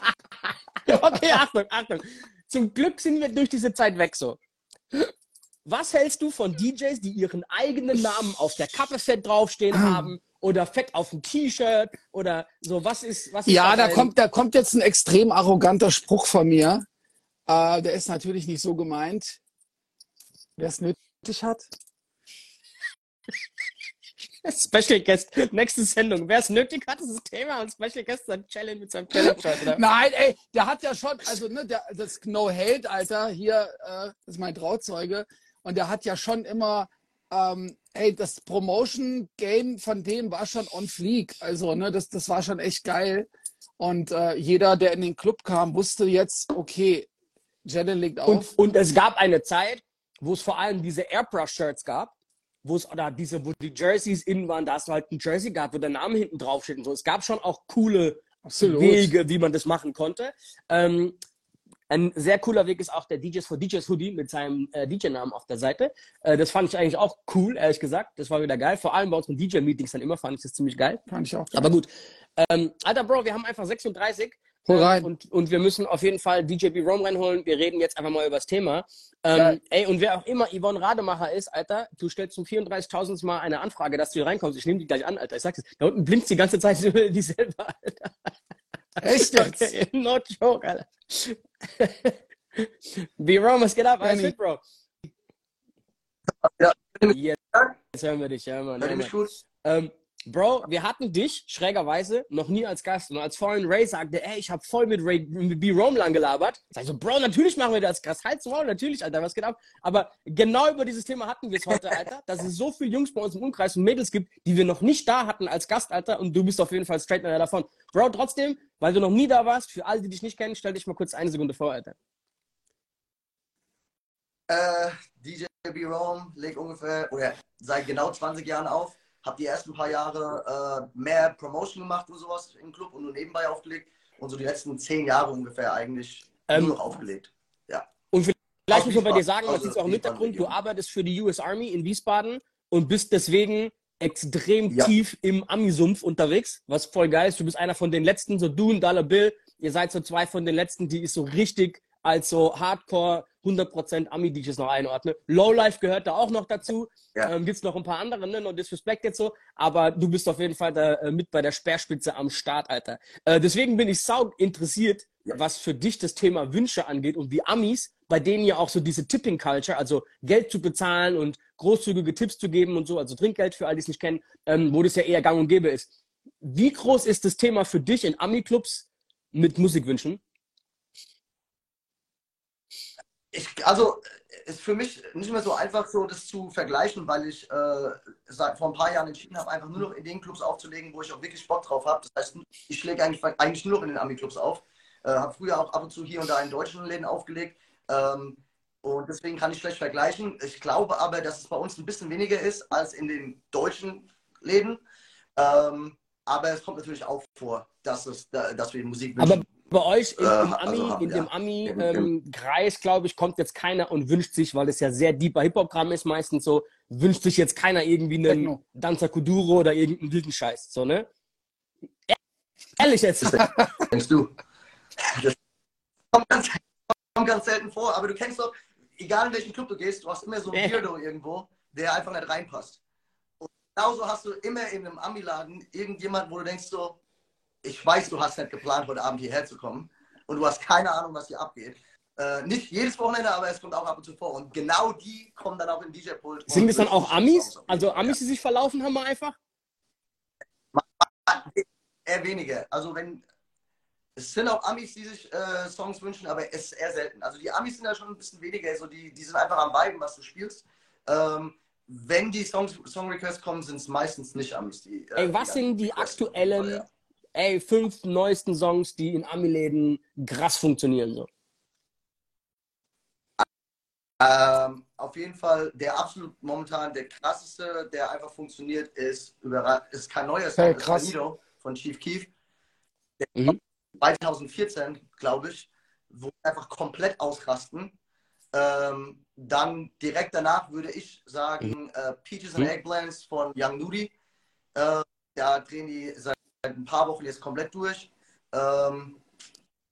okay, Achtung, Achtung. Zum Glück sind wir durch diese Zeit weg so. Was hältst du von DJs, die ihren eigenen Namen auf der Kappe fett draufstehen haben oder fett auf dem T-Shirt oder so? Was ist, was ist Ja, da kommt, da kommt jetzt ein extrem arroganter Spruch von mir. Äh, der ist natürlich nicht so gemeint. Wer es nötig hat. Special Guest, nächste Sendung. Wer es nötig hat, ist das Thema und Special Guest sein Challenge mit seinem Challenge-Shirt. oder? Nein, ey, der hat ja schon, also ne, der, das No Hate, Alter, hier äh, ist mein Trauzeuge. Und der hat ja schon immer, ähm, ey, das Promotion-Game von dem war schon on fleek. Also, ne, das, das war schon echt geil. Und äh, jeder, der in den Club kam, wusste jetzt, okay, Jelle legt auf. Und, und es gab eine Zeit, wo es vor allem diese Airbrush-Shirts gab, wo es, oder diese, wo die Jerseys innen waren, da hast du halt ein Jersey gehabt, wo der Name hinten drauf steht und so. Es gab schon auch coole Absolut. Wege, wie man das machen konnte. Ähm, ein sehr cooler Weg ist auch der DJs for DJs Hoodie mit seinem äh, DJ-Namen auf der Seite. Äh, das fand ich eigentlich auch cool, ehrlich gesagt. Das war wieder geil. Vor allem bei unseren DJ-Meetings dann immer fand ich das ziemlich geil. Fand ich auch. Aber gut. Ähm, Alter Bro, wir haben einfach 36. Hol Ähm, rein. Und, und wir müssen auf jeden Fall DJ B Rome reinholen. Wir reden jetzt einfach mal über das Thema. Ähm, ey, und wer auch immer Yvonne Rademacher ist, Alter, du stellst zum 34.000 Mal eine Anfrage, dass du hier reinkommst. Ich nehme die gleich an, Alter. Ich sag's dir. Da unten blinkt die ganze Zeit dieselbe, Alter. Echt jetzt? Okay, no joke, Alter. B Rome, was geht ab? Alles fit, Bro? Ja. Jetzt hören wir dich, ja, Mann. Ja, Mann. Ähm, Bro, wir hatten dich schrägerweise noch nie als Gast. Und als vorhin Ray sagte, ey, ich habe voll mit Ray mit B. Rome lang gelabert, sag ich so, Bro, natürlich machen wir das Gast. Halt's Maul, natürlich, Alter, was geht ab? Aber genau über dieses Thema hatten wir es heute, Alter, dass es so viele Jungs bei uns im Umkreis und Mädels gibt, die wir noch nicht da hatten als Gast, Alter. Und du bist auf jeden Fall straight einer davon. Bro, trotzdem, weil du noch nie da warst, für alle, die dich nicht kennen, stell dich mal kurz eine Sekunde vor, Alter. Äh, DJ B. Rome legt ungefähr, oder seit genau 20 Jahren auf. Hab die ersten paar Jahre äh, mehr Promotion gemacht und sowas im Club und nur nebenbei aufgelegt. Und so die letzten 10 Jahre ungefähr eigentlich Ähm, nur noch aufgelegt. Ja. Vielleicht Aus muss man bei dir sagen, man sieht es auch im Hintergrund, du arbeitest für die US Army in Wiesbaden und bist deswegen extrem Ja. tief im Ami-Sumpf unterwegs, was voll geil ist. Du bist einer von den letzten, so du und Dollar Bill, ihr seid so zwei von den letzten, die ich so richtig als so Hardcore 100% Ami-DJs noch einordne. Lowlife gehört da auch noch dazu. Ja. Ähm, gibt's noch ein paar andere, ne? No Disrespect jetzt so. Aber du bist auf jeden Fall da äh, mit bei der Speerspitze am Start, Alter. Äh, deswegen bin ich sau interessiert, Ja. was für dich das Thema Wünsche angeht und wie Amis, bei denen ja auch so diese Tipping Culture, also Geld zu bezahlen und großzügige Tipps zu geben und so, also Trinkgeld für alle, die es nicht kennen, ähm, wo das ja eher gang und gäbe ist. Wie groß ist das Thema für dich in Ami-Clubs mit Musikwünschen? Ich, also ist für mich nicht mehr so einfach, so das zu vergleichen, weil ich äh, seit vor ein paar Jahren entschieden habe, einfach nur noch in den Clubs aufzulegen, wo ich auch wirklich Bock drauf habe. Das heißt, ich schläge eigentlich, eigentlich nur noch in den Ami-Clubs auf. Äh, habe früher auch ab und zu hier und da in deutschen Läden aufgelegt. Ähm, und deswegen kann ich schlecht vergleichen. Ich glaube aber, dass es bei uns ein bisschen weniger ist als in den deutschen Läden. Ähm, aber es kommt natürlich auch vor, dass, es, dass wir Musik Aber wünschen. Bei euch im, Äh, im Ami, also in dem ja. Ami-Kreis, glaube ich, kommt jetzt keiner und wünscht sich, weil das ja sehr deeper Hip-Hop-Kram ist meistens so, wünscht sich jetzt keiner irgendwie einen Techno. Danza Kuduro oder irgendeinen wilden Scheiß, so, ne? Ehrlich jetzt. denkst du? Das kommt ganz, kommt ganz selten vor, aber du kennst doch, egal in welchen Club du gehst, du hast immer so einen. Weirdo irgendwo, der einfach nicht reinpasst. Und genauso hast du immer in einem Ami-Laden irgendjemand, wo du denkst so, ich weiß, du hast nicht geplant, heute Abend hierher zu kommen und du hast keine Ahnung, was hier abgeht. Äh, nicht jedes Wochenende, aber es kommt auch ab und zu vor. Und genau die kommen dann auch in DJ-Pult. Sind es dann auch Amis? Also Amis, die sich verlaufen haben, wir einfach? Eher weniger. Also wenn es sind auch Amis, die sich äh, Songs wünschen, aber es ist eher selten. Also die Amis sind ja schon ein bisschen weniger, so die, die sind einfach am Viben, was du spielst. Ähm, wenn die Songs, Song Requests kommen, sind es meistens nicht Amis. Die, äh, ey, was die sind die aktuellen. Ey, fünf neuesten Songs, die in Ami-Läden krass funktionieren? So? Ähm, auf jeden Fall der absolut momentan der krasseste, der einfach funktioniert, ist, ist kein neuer Song, hey, krass. ist von Chief Keef. Mhm. 2014, glaube ich, wo wir einfach komplett ausrasten. Ähm, dann direkt danach würde ich sagen mhm. äh, Peaches and mhm. Eggplants von Young Nudie. Äh, da drehen die seit ein paar Wochen jetzt komplett durch. Ähm,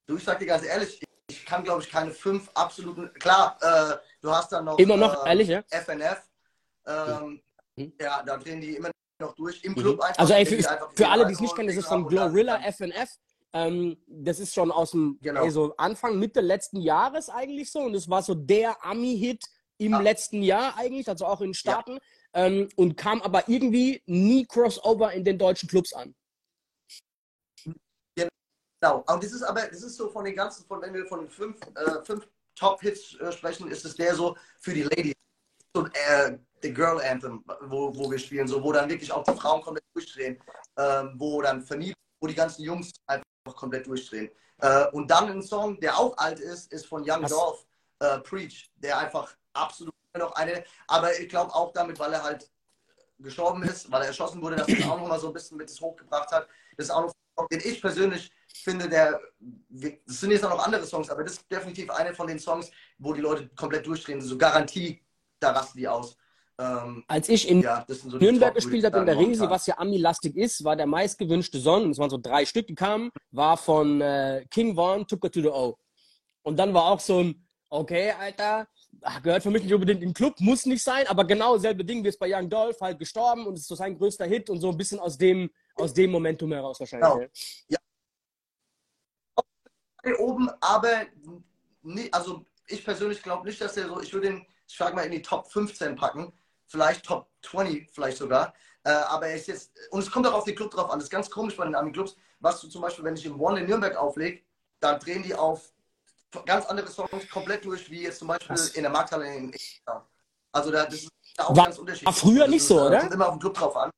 du, ich sag dir ganz ehrlich, ich kann, glaube ich, keine fünf absoluten. Klar, äh, du hast dann noch. Immer noch, äh, ehrlich, ja? FNF. Ähm, mhm. Ja, da drehen die immer noch durch. Im mhm. Club einfach. Also, ey, für, für alle, die es nicht kennen, das ist von Glorilla FNF. Ähm, das ist schon aus dem genau. also Anfang, Mitte letzten Jahres eigentlich so. Und es war so der Ami-Hit im ja. letzten Jahr eigentlich, also auch in Staaten. Ja. Ähm, und kam aber irgendwie nie Crossover in den deutschen Clubs an. Genau, und das ist aber, das ist so von den ganzen, von wenn wir von fünf, äh, fünf Top-Hits äh, sprechen, ist es der so für die Ladies. So, äh, The Girl Anthem, wo, wo wir spielen, so, wo dann wirklich auch die Frauen komplett durchdrehen, ähm, wo dann verniebt, wo die ganzen Jungs einfach komplett durchdrehen. Äh, und dann ein Song, der auch alt ist, ist von Young Was? Dolph, äh, Preach, der einfach absolut noch eine, aber ich glaube auch damit, weil er halt gestorben ist, weil er erschossen wurde, dass das auch noch mal so ein bisschen mit hochgebracht hat. Das ist auch noch, den ich persönlich finde, der, das sind jetzt auch noch andere Songs, aber das ist definitiv einer von den Songs, wo die Leute komplett durchdrehen. So Garantie, da rasten die aus. Ähm, Als ich in ja, so Nürnberg gespielt habe, in der Resi, was ja Ami-lastig ist, war der meistgewünschte Song, es waren so drei Stück, die kamen, war von äh, King Vaughn, Took Her to the O. Und dann war auch so ein, okay, Alter, gehört für mich nicht unbedingt in den Club, muss nicht sein, aber genau dasselbe Ding wie es bei Young Dolph, halt gestorben und ist so sein größter Hit und so ein bisschen aus dem, aus dem Momentum heraus wahrscheinlich. Genau. Ja. Oben, aber nie, also ich persönlich glaube nicht, dass er so, ich würde ihn, ich frage mal, in die Top 15 packen, vielleicht Top 20 vielleicht sogar. Äh, aber er ist jetzt, und es kommt auch auf den Club drauf an. Das ist ganz komisch bei den Army-Clubs, was du zum Beispiel, wenn ich im One in Nürnberg auflege, da drehen die auf ganz andere Songs komplett durch, wie jetzt zum Beispiel was? in der Markthalle in Also da, das ist da auch war, ganz unterschiedlich. War früher nicht so, oder? Kommt immer auf den Club drauf an.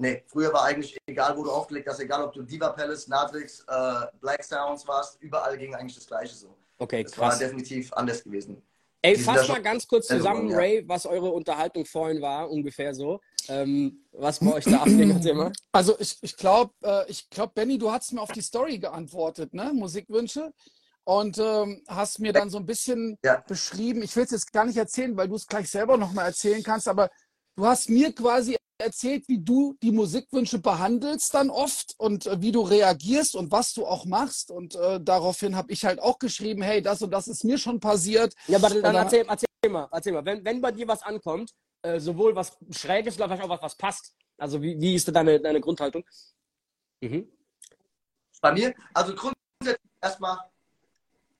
Nee, früher war eigentlich egal, wo du aufgelegt hast, egal ob du Diva Palace, Natrix, äh, Black Sounds warst, überall ging eigentlich das Gleiche so. Okay, krass. Das war definitiv anders gewesen. Ey, fass mal ganz kurz zusammen, Ray, was eure Unterhaltung vorhin war, ungefähr so. Ähm, was bei euch da abging, erzähl mal. Also ich, ich glaube, äh, ich glaub, Benny, du hast mir auf die Story geantwortet, ne? Musikwünsche. Und ähm, hast mir dann so ein bisschen ja. beschrieben, ich will es jetzt gar nicht erzählen, weil du es gleich selber nochmal erzählen kannst, aber du hast mir quasi erzählt, wie du die Musikwünsche behandelst dann oft und äh, wie du reagierst und was du auch machst. Und äh, daraufhin habe ich halt auch geschrieben, hey, das und das ist mir schon passiert. Ja, aber dann, dann erzähl, erzähl, mal, erzähl mal. Wenn, wenn bei dir was ankommt, äh, sowohl was Schräges, vielleicht auch was, was passt. Also wie, wie ist deine, deine Grundhaltung? Mhm. Bei mir, also grundsätzlich erstmal,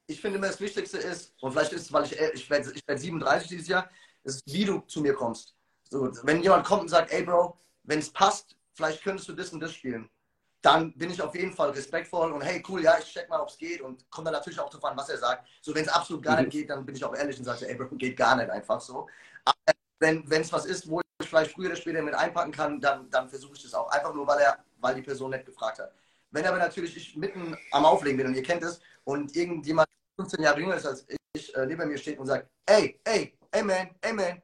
ich finde immer das Wichtigste ist, und vielleicht ist es, weil ich, äh, ich werde ich werd 37 dieses Jahr, ist, wie du zu mir kommst. So, wenn jemand kommt und sagt, ey Bro, wenn es passt, vielleicht könntest du das und das spielen, dann bin ich auf jeden Fall respektvoll und hey, cool, ja, ich check mal, ob es geht und komme dann natürlich auch darauf an, was er sagt. So, wenn es absolut gar mhm. nicht geht, dann bin ich auch ehrlich und sage, ey Bro, geht gar nicht einfach so. Aber wenn es was ist, wo ich vielleicht früher oder später mit einpacken kann, dann, dann versuche ich das auch. Einfach nur, weil er, weil die Person nicht gefragt hat. Wenn aber natürlich ich mitten am Auflegen bin und ihr kennt es und irgendjemand 15 Jahre jünger ist als ich, äh, neben mir steht und sagt, ey, ey, ey man, ey man,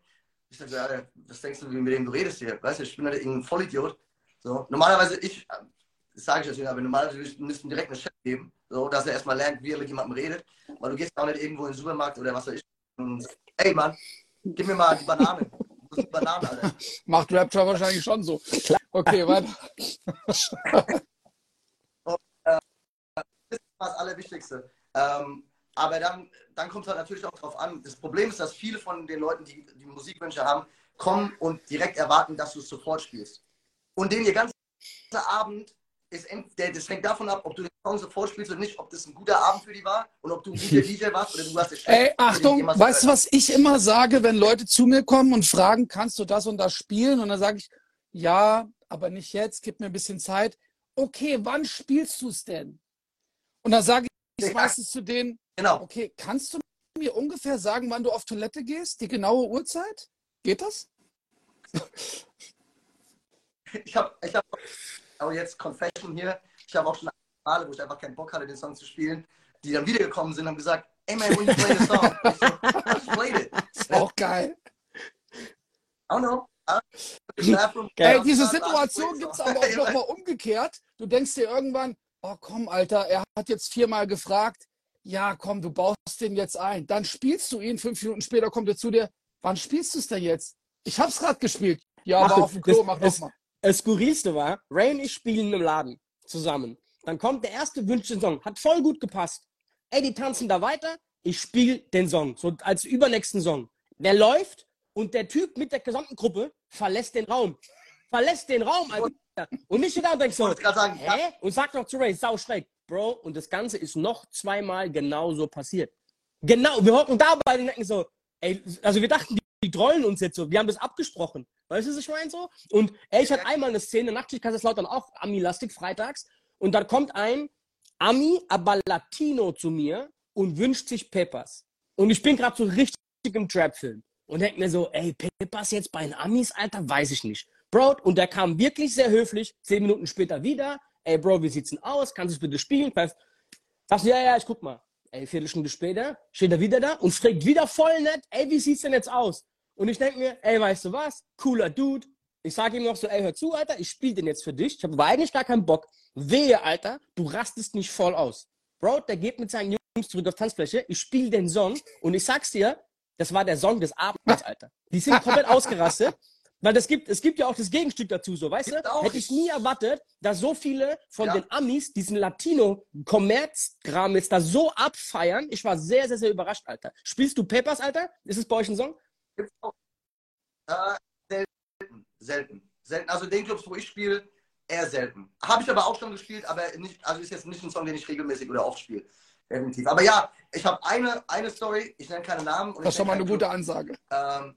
ich sage, ja, was denkst du, mit dem du redest hier? Weißt du, ich bin halt irgendein Vollidiot. So, normalerweise, ich, das sage ich deswegen, aber normalerweise müssten direkt einen Chef geben, so, dass er erstmal lernt, wie er mit jemandem redet. Weil du gehst auch nicht irgendwo in den Supermarkt oder was weiß ich und sagst, ey Mann, gib mir mal die Banane. Die Banane, Alter. Macht Rapture wahrscheinlich schon so. Okay, weiter. und, äh, das ist das Allerwichtigste. Ähm, aber dann, dann kommt es halt natürlich auch darauf an. Das Problem ist, dass viele von den Leuten, die, die Musikwünsche haben, kommen und direkt erwarten, dass du es sofort spielst. Und den ihr ganzer Abend ist, das hängt davon ab, ob du den Song sofort spielst oder nicht, ob das ein guter Abend für die war und ob du ein guter DJ warst oder du warst der Ey, Achtung, weißt du, was ich immer sage, wenn Leute zu mir kommen und fragen, kannst du das und das spielen? Und dann sage ich, ja, aber nicht jetzt, gib mir ein bisschen Zeit. okay, wann spielst du es denn? Und dann sage ich Ja. meistens zu denen, Genau. okay, kannst du mir ungefähr sagen, wann du auf Toilette gehst? Die genaue Uhrzeit? Geht das? Ich habe, ich hab, aber jetzt Confession hier. Ich habe auch schon Male, wo ich einfach keinen Bock hatte, den Song zu spielen, die dann wiedergekommen sind und haben gesagt, hey man, when you play the song, ich so, played it. Ist auch geil. I don't know. Ey, diese Situation gibt es aber auch nochmal umgekehrt. Du denkst dir irgendwann, oh komm, Alter, er hat jetzt viermal gefragt. Ja, komm, du baust den jetzt ein. Dann spielst du ihn, fünf Minuten später kommt er zu dir. Wann spielst du es denn jetzt? Ich hab's gerade gespielt. Ja, Mach war du- auf dem Klo, das- mach nochmal. Das Skurrilste war, Ray und ich spielen im Laden zusammen. Dann kommt der erste Wünsch den Song. Hat voll gut gepasst. Ey, die tanzen da weiter. Ich spiele den Song. So als übernächsten Song. Der läuft und der Typ mit der gesamten Gruppe verlässt den Raum. Verlässt den Raum, Und ich stehe da und denk Ich so, sagen, ja, hä? Und sagt noch zu Ray, sau schräg. Bro, und das Ganze ist noch zweimal genauso passiert. Genau, wir hocken da beide und denken so, ey, also wir dachten, die, die trollen uns jetzt so. Wir haben das abgesprochen. Weißt du, was ich meine so? Und ey, ich hatte einmal eine Szene, Nachtschicht Kaiserslautern auch Ami-lastig, freitags. Und dann kommt ein Ami, aber Latino zu mir und wünscht sich Peppers. Und ich bin gerade so richtig im Trap-Film. Und denke mir so, ey, Peppers jetzt bei den Amis, Alter, weiß ich nicht. Bro, und der kam wirklich sehr höflich, zehn Minuten später wieder. Ey, Bro, wie sieht's denn aus? Kannst du es bitte spielen? Sagst du, ja, ja, ich guck mal. Ey, Viertelstunde später steht er wieder da und fragt wieder voll nett, ey, wie sieht's denn jetzt aus? Und ich denke mir, ey, weißt du was? Cooler Dude. Ich sage ihm noch so, ey, hör zu, Alter, ich spiele den jetzt für dich. Ich habe eigentlich gar keinen Bock. Wehe, Alter, du rastest nicht voll aus. Bro, der geht mit seinen Jungs zurück auf Tanzfläche. Ich spiele den Song und ich sag's dir, das war der Song des Abends, Alter. Die sind komplett ausgerastet. Weil das gibt, es gibt ja auch das Gegenstück dazu, so, weißt Gibt du? auch. Hätte ich nie erwartet, dass so viele von Ja. den Amis diesen Latino-Kommerzkram jetzt da so abfeiern. Ich war sehr, sehr, sehr überrascht, Alter. Spielst du Peppers, Alter? Ist es bei euch ein Song? gibt's auch. Äh, selten, selten. Selten. Also den Clubs, wo ich spiele, eher selten. Habe ich aber auch schon gespielt, aber nicht, also ist jetzt nicht ein Song, den ich regelmäßig oder oft spiele. Definitiv. Aber ja, ich habe eine, eine Story, ich nenne keine Namen. Und Das ist schon mal eine keinen gute Ansage. Club. Ähm,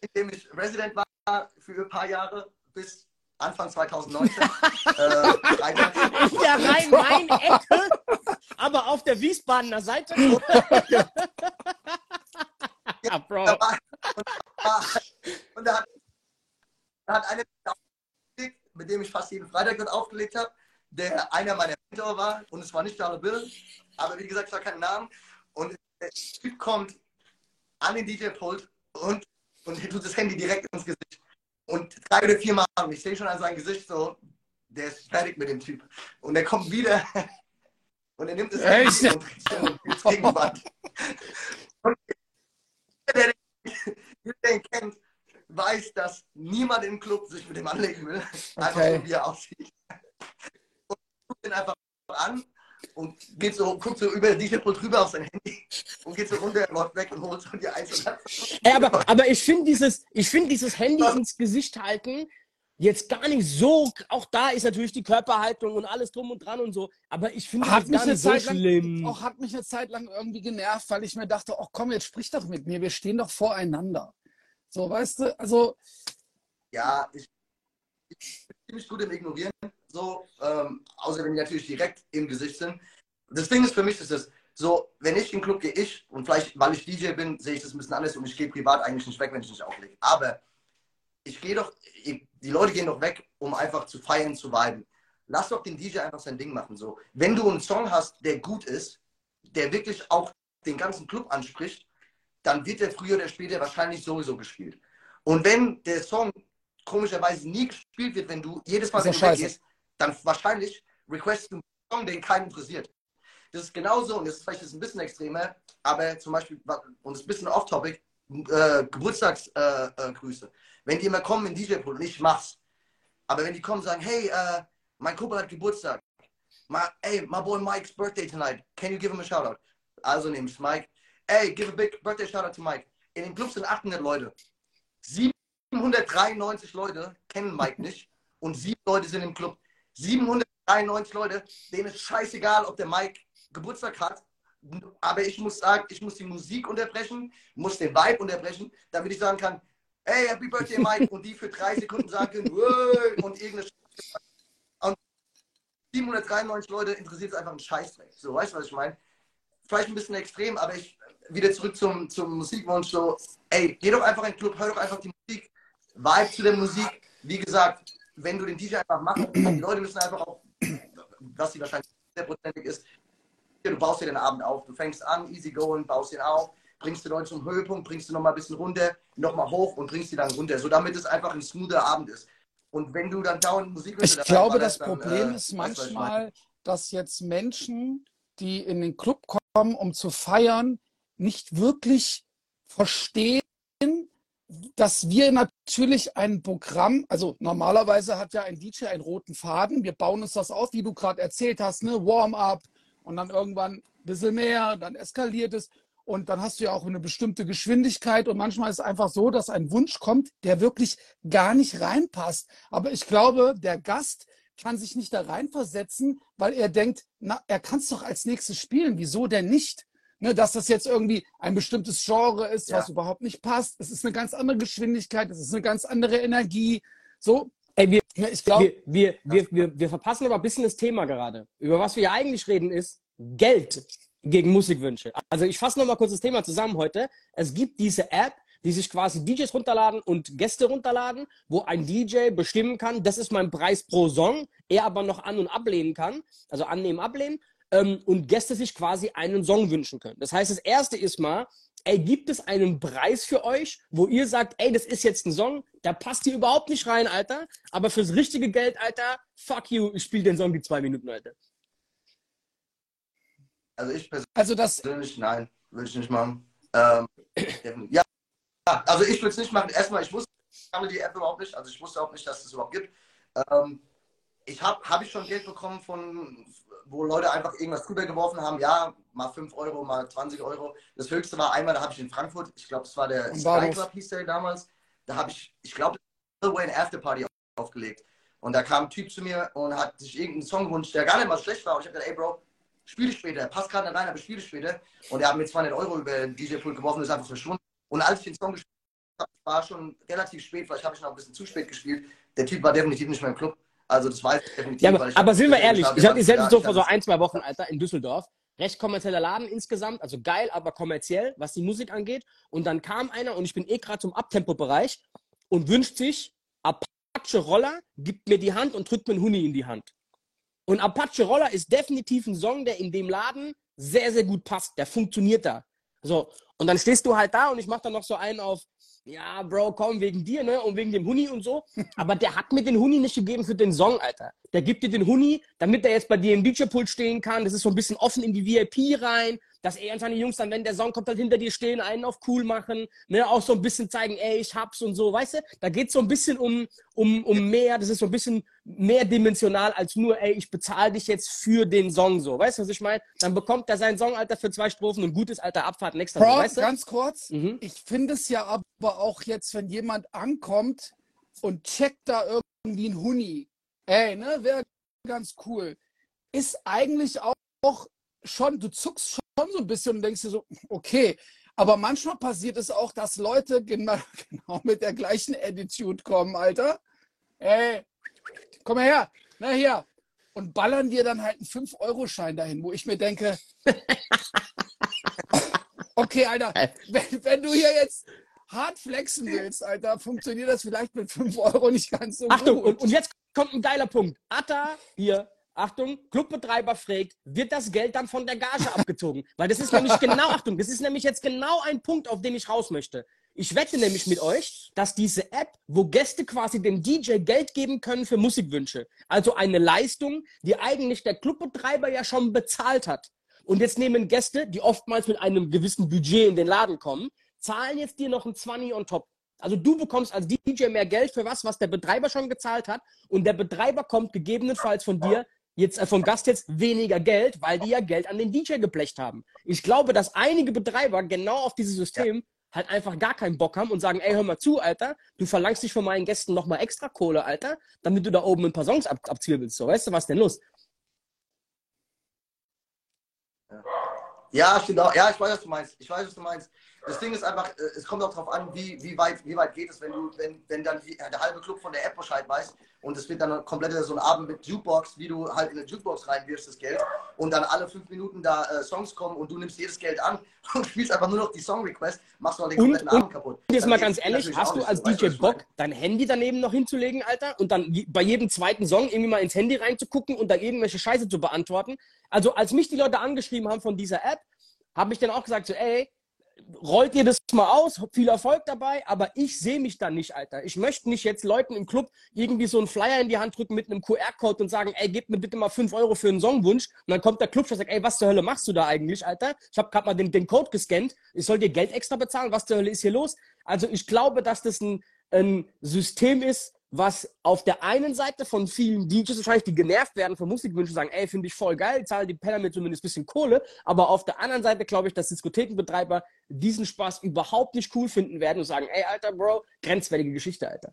in dem ich Resident war für ein paar Jahre bis Anfang 2019. äh. In der Rhein-Main-Ecke, aber auf der Wiesbadener Seite. ja, Bro. Da und, war, und da hat, da hat einer mit dem ich fast jeden Freitag dort aufgelegt habe, der einer meiner Mentor war. Und es war nicht Dollar Bill, aber wie gesagt, es war kein Namen. Und der Typ kommt an den DJ-Pult und, und tut das Handy direkt ins Gesicht. Und drei oder vier Mal. Ich sehe schon an seinem Gesicht so, der ist fertig mit dem Typ. Und er kommt wieder und er nimmt das Echt? Handy und dreht sich und jeder, der ihn kennt, weiß, dass niemand im Club sich mit dem anlegen will. Einfach Okay. so, wie er aussieht. Und guckt ihn einfach an und geht so, guckt so über den DJ-Pult rüber auf sein Handy und geht so runter, läuft weg und holt so die Einzelnen. Ey, aber, aber ich finde dieses, ich finde dieses Handy ins Gesicht halten jetzt gar nicht so, auch da ist natürlich die Körperhaltung und alles drum und dran und so, aber ich finde das mich gar eine nicht so Zeit lang, schlimm. auch hat mich eine Zeit lang irgendwie genervt, weil ich mir dachte, ach komm, jetzt sprich doch mit mir, wir stehen doch voreinander. So, weißt du, also Ja, ich, ich bin ziemlich gut im Ignorieren, so, ähm, außer wenn die natürlich direkt im Gesicht sind. Das Ding ist für mich, ist es so, wenn ich in den Club gehe, ich, und vielleicht, weil ich DJ bin, sehe ich das ein bisschen anders und ich gehe privat eigentlich nicht weg, wenn ich nicht auflege. Aber ich gehe doch, ich, die Leute gehen doch weg, um einfach zu feiern, zu viben. Lass doch den DJ einfach sein Ding machen. So. Wenn du einen Song hast, der gut ist, der wirklich auch den ganzen Club anspricht, dann wird der früher oder später wahrscheinlich sowieso gespielt. Und wenn der Song komischerweise nie gespielt wird, wenn du jedes Mal, wenn du weggehst, dann wahrscheinlich requestest du einen Song, den keinen interessiert. Das ist genauso, und das ist vielleicht ein bisschen extremer, aber zum Beispiel, und ist ein bisschen off-topic, äh, Geburtstagsgrüße. Äh, Grüße. wenn die immer kommen in DJ-Pool, und ich mach's, aber wenn die kommen und sagen, hey, äh, mein Kumpel hat Geburtstag, my, hey, my boy Mike's birthday tonight, can you give him a shout out? Also nehme ich Mike, hey, give a big birthday shout out to Mike. In dem Club sind 800 Leute. 793 Leute kennen Mike nicht und sieben Leute sind im Club. 793 Leute, denen ist scheißegal, ob der Mike Geburtstag hat. Aber ich muss sagen, ich muss die Musik unterbrechen, muss den Vibe unterbrechen, damit ich sagen kann, hey, Happy Birthday Mike und die für drei Sekunden sagen können, "Wow", und irgendeine Scheiße. 793 Leute interessiert es einfach einen Scheißdreck. So, weißt du, was ich meine? Vielleicht ein bisschen extrem, aber ich wieder zurück zum, zum Musikwunsch. So, ey, geh doch einfach in den Club, hör doch einfach die Musik, vibe zu der Musik. Wie gesagt, wenn du den DJ einfach machst, die Leute müssen einfach auch, was sie wahrscheinlich hundertprozentig ist, du baust dir den Abend auf. Du fängst an, easy going, baust ihn auf, bringst die Leute zum Höhepunkt, bringst du nochmal ein bisschen runter, nochmal hoch und bringst die dann runter, so damit es einfach ein smoother Abend ist. Und wenn du dann dauernd Musik Ich glaube, das dann, Problem äh, ist manchmal, dass jetzt Menschen, die in den Club kommen, um zu feiern, nicht wirklich verstehen, dass wir natürlich ein Programm, also normalerweise hat ja ein DJ einen roten Faden. Wir bauen uns das auf, wie du gerade erzählt hast, ne? Warm-up und dann irgendwann ein bisschen mehr, dann eskaliert es. Und dann hast du ja auch eine bestimmte Geschwindigkeit. Und manchmal ist es einfach so, dass ein Wunsch kommt, der wirklich gar nicht reinpasst. Aber ich glaube, der Gast kann sich nicht da reinversetzen, weil er denkt, na, er kann es doch als nächstes spielen. Wieso denn nicht? Ne, dass das jetzt irgendwie ein bestimmtes Genre ist, ja. was überhaupt nicht passt. Es ist eine ganz andere Geschwindigkeit, es ist eine ganz andere Energie. So. Ey, wir, ich glaub, wir, wir, wir, wir, wir verpassen aber ein bisschen das Thema gerade. Über was wir ja eigentlich reden, ist Geld gegen Musikwünsche. Also ich fasse nochmal kurz das Thema zusammen heute. Es gibt diese App, die sich quasi DJs runterladen und Gäste runterladen, wo ein DJ bestimmen kann, das ist mein Preis pro Song, er aber noch an- und ablehnen kann, also annehmen, ablehnen, ähm, und Gäste sich quasi einen Song wünschen können. Das heißt, das erste ist mal, ey, gibt es einen Preis für euch, wo ihr sagt, ey, das ist jetzt ein Song, da passt hier überhaupt nicht rein, Alter, aber fürs richtige Geld, Alter, fuck you, ich spiele den Song die zwei Minuten, Alter. Also ich persönlich, also das nein, würde ich nicht machen. Ähm, ja, also ich würde es nicht machen. Erstmal, ich wusste die App überhaupt nicht. Also ich wusste auch nicht, dass es das überhaupt gibt. Ähm, ich habe hab ich schon Geld bekommen von, wo Leute einfach irgendwas drüber geworfen haben. Ja, mal 5 Euro, mal 20 Euro. Das höchste war einmal, da habe ich in Frankfurt, ich glaube, das war der Sky Club, hieß der damals. Da habe ich, ich glaube, Way After Party aufgelegt. Und da kam ein Typ zu mir und hat sich irgendeinen Song gewünscht, der gar nicht mal schlecht war. Und ich habe gesagt, ey Bro, spiele später, passt gerade rein, aber spiele später. Und er hat mir 200 Euro über den DJ-Pool geworfen ist einfach verschwunden. Und als ich den Song gespielt habe, war schon relativ spät, vielleicht habe ich noch ein bisschen zu spät gespielt. Der Typ war definitiv nicht mehr im Club. Also das weiß ich definitiv. Ja, aber, aber sind wir ehrlich, ich hatte selbst so vor so ein, zwei Wochen, Alter, in Düsseldorf. Recht kommerzieller Laden insgesamt, also geil, aber kommerziell, was die Musik angeht. Und dann kam einer und ich bin eh gerade zum Abtempo-Bereich und wünscht sich Apache Roller, gibt mir die Hand und drückt mir einen Huni in die Hand. Und Apache Roller ist definitiv ein Song, der in dem Laden sehr, sehr gut passt. Der funktioniert da. So. Und dann stehst du halt da und ich mach dann noch so einen auf, ja, Bro, komm, wegen dir, ne? Und wegen dem Huni und so. Aber der hat mir den Huni nicht gegeben für den Song, Alter. Der gibt dir den Huni, damit er jetzt bei dir im DJ-Pult stehen kann. Das ist so ein bisschen offen in die VIP rein dass er und seine Jungs dann, wenn der Song kommt, halt hinter dir stehen, einen auf cool machen, ne, auch so ein bisschen zeigen, ey, ich hab's und so, weißt du? Da geht's so ein bisschen um, um, um mehr, das ist so ein bisschen mehrdimensional als nur, ey, ich bezahle dich jetzt für den Song so, weißt du, was ich meine? Dann bekommt er seinen Song, Alter, für zwei Strophen und gutes, Alter, Abfahrt, nächster Bro, weißt du? ganz kurz, mhm. ich finde es ja aber auch jetzt, wenn jemand ankommt und checkt da irgendwie ein Huni, ey, ne, wäre ganz cool, ist eigentlich auch schon, du zuckst schon so ein bisschen und denkst dir so, okay. Aber manchmal passiert es auch, dass Leute genau, genau mit der gleichen Attitude kommen, Alter. Ey, komm mal her, na hier. Und ballern dir dann halt einen 5-Euro-Schein dahin, wo ich mir denke, okay, Alter, wenn, wenn du hier jetzt hart flexen willst, Alter, funktioniert das vielleicht mit 5 Euro nicht ganz so Achtung, gut. Und, und jetzt kommt ein geiler Punkt. Atta, hier, Achtung, Clubbetreiber fragt, wird das Geld dann von der Gage abgezogen? Weil das ist nämlich genau, Achtung, das ist nämlich jetzt genau ein Punkt, auf den ich raus möchte. Ich wette nämlich mit euch, dass diese App, wo Gäste quasi dem DJ Geld geben können für Musikwünsche, also eine Leistung, die eigentlich der Clubbetreiber ja schon bezahlt hat. Und jetzt nehmen Gäste, die oftmals mit einem gewissen Budget in den Laden kommen, zahlen jetzt dir noch ein 20 on top. Also du bekommst als DJ mehr Geld für was, was der Betreiber schon gezahlt hat und der Betreiber kommt gegebenenfalls von dir jetzt äh, vom Gast jetzt weniger Geld, weil die ja Geld an den DJ geblecht haben. Ich glaube, dass einige Betreiber genau auf dieses System ja. halt einfach gar keinen Bock haben und sagen, ey, hör mal zu, Alter, du verlangst dich von meinen Gästen nochmal extra Kohle, Alter, damit du da oben ein paar Songs ab abziehen willst. So, weißt du, was denn los? Ja, stimmt auch. Ja, ich weiß, was du meinst. Ich weiß, was du meinst. Das Ding ist einfach, äh, es kommt auch darauf an, wie, wie, weit, wie weit geht es, wenn du, wenn, wenn dann die, der halbe Club von der App Bescheid weiß und es wird dann komplett so ein Abend mit Jukebox, wie du halt in eine Jukebox reinwirfst, das Geld, und dann alle fünf Minuten da äh, Songs kommen und du nimmst jedes Geld an und spielst einfach nur noch die Song-Request, machst du den kompletten und, Abend kaputt. Jetzt mal ganz ehrlich, hast du als DJ Bock, dein Handy daneben noch hinzulegen, Alter, und dann bei jedem zweiten Song irgendwie mal ins Handy reinzugucken und da irgendwelche Scheiße zu beantworten? Also als mich die Leute angeschrieben haben von dieser App, habe ich dann auch gesagt, so, ey, rollt ihr das mal aus, viel Erfolg dabei, aber ich sehe mich da nicht, Alter. Ich möchte nicht jetzt Leuten im Club irgendwie so einen Flyer in die Hand drücken mit einem QR-Code und sagen, ey, gib mir bitte mal 5 Euro für einen Songwunsch. Und dann kommt der Club und sagt, ey, was zur Hölle machst du da eigentlich, Alter? Ich habe gerade mal den, den Code gescannt. Ich soll dir Geld extra bezahlen. Was zur Hölle ist hier los? Also ich glaube, dass das ein, ein System ist, was auf der einen Seite von vielen DJs wahrscheinlich, die genervt werden von Musikwünschen, sagen, ey, finde ich voll geil, zahlen die Penner mir zumindest ein bisschen Kohle. Aber auf der anderen Seite glaube ich, dass Diskothekenbetreiber diesen Spaß überhaupt nicht cool finden werden und sagen, ey, Alter, Bro, grenzwertige Geschichte, Alter.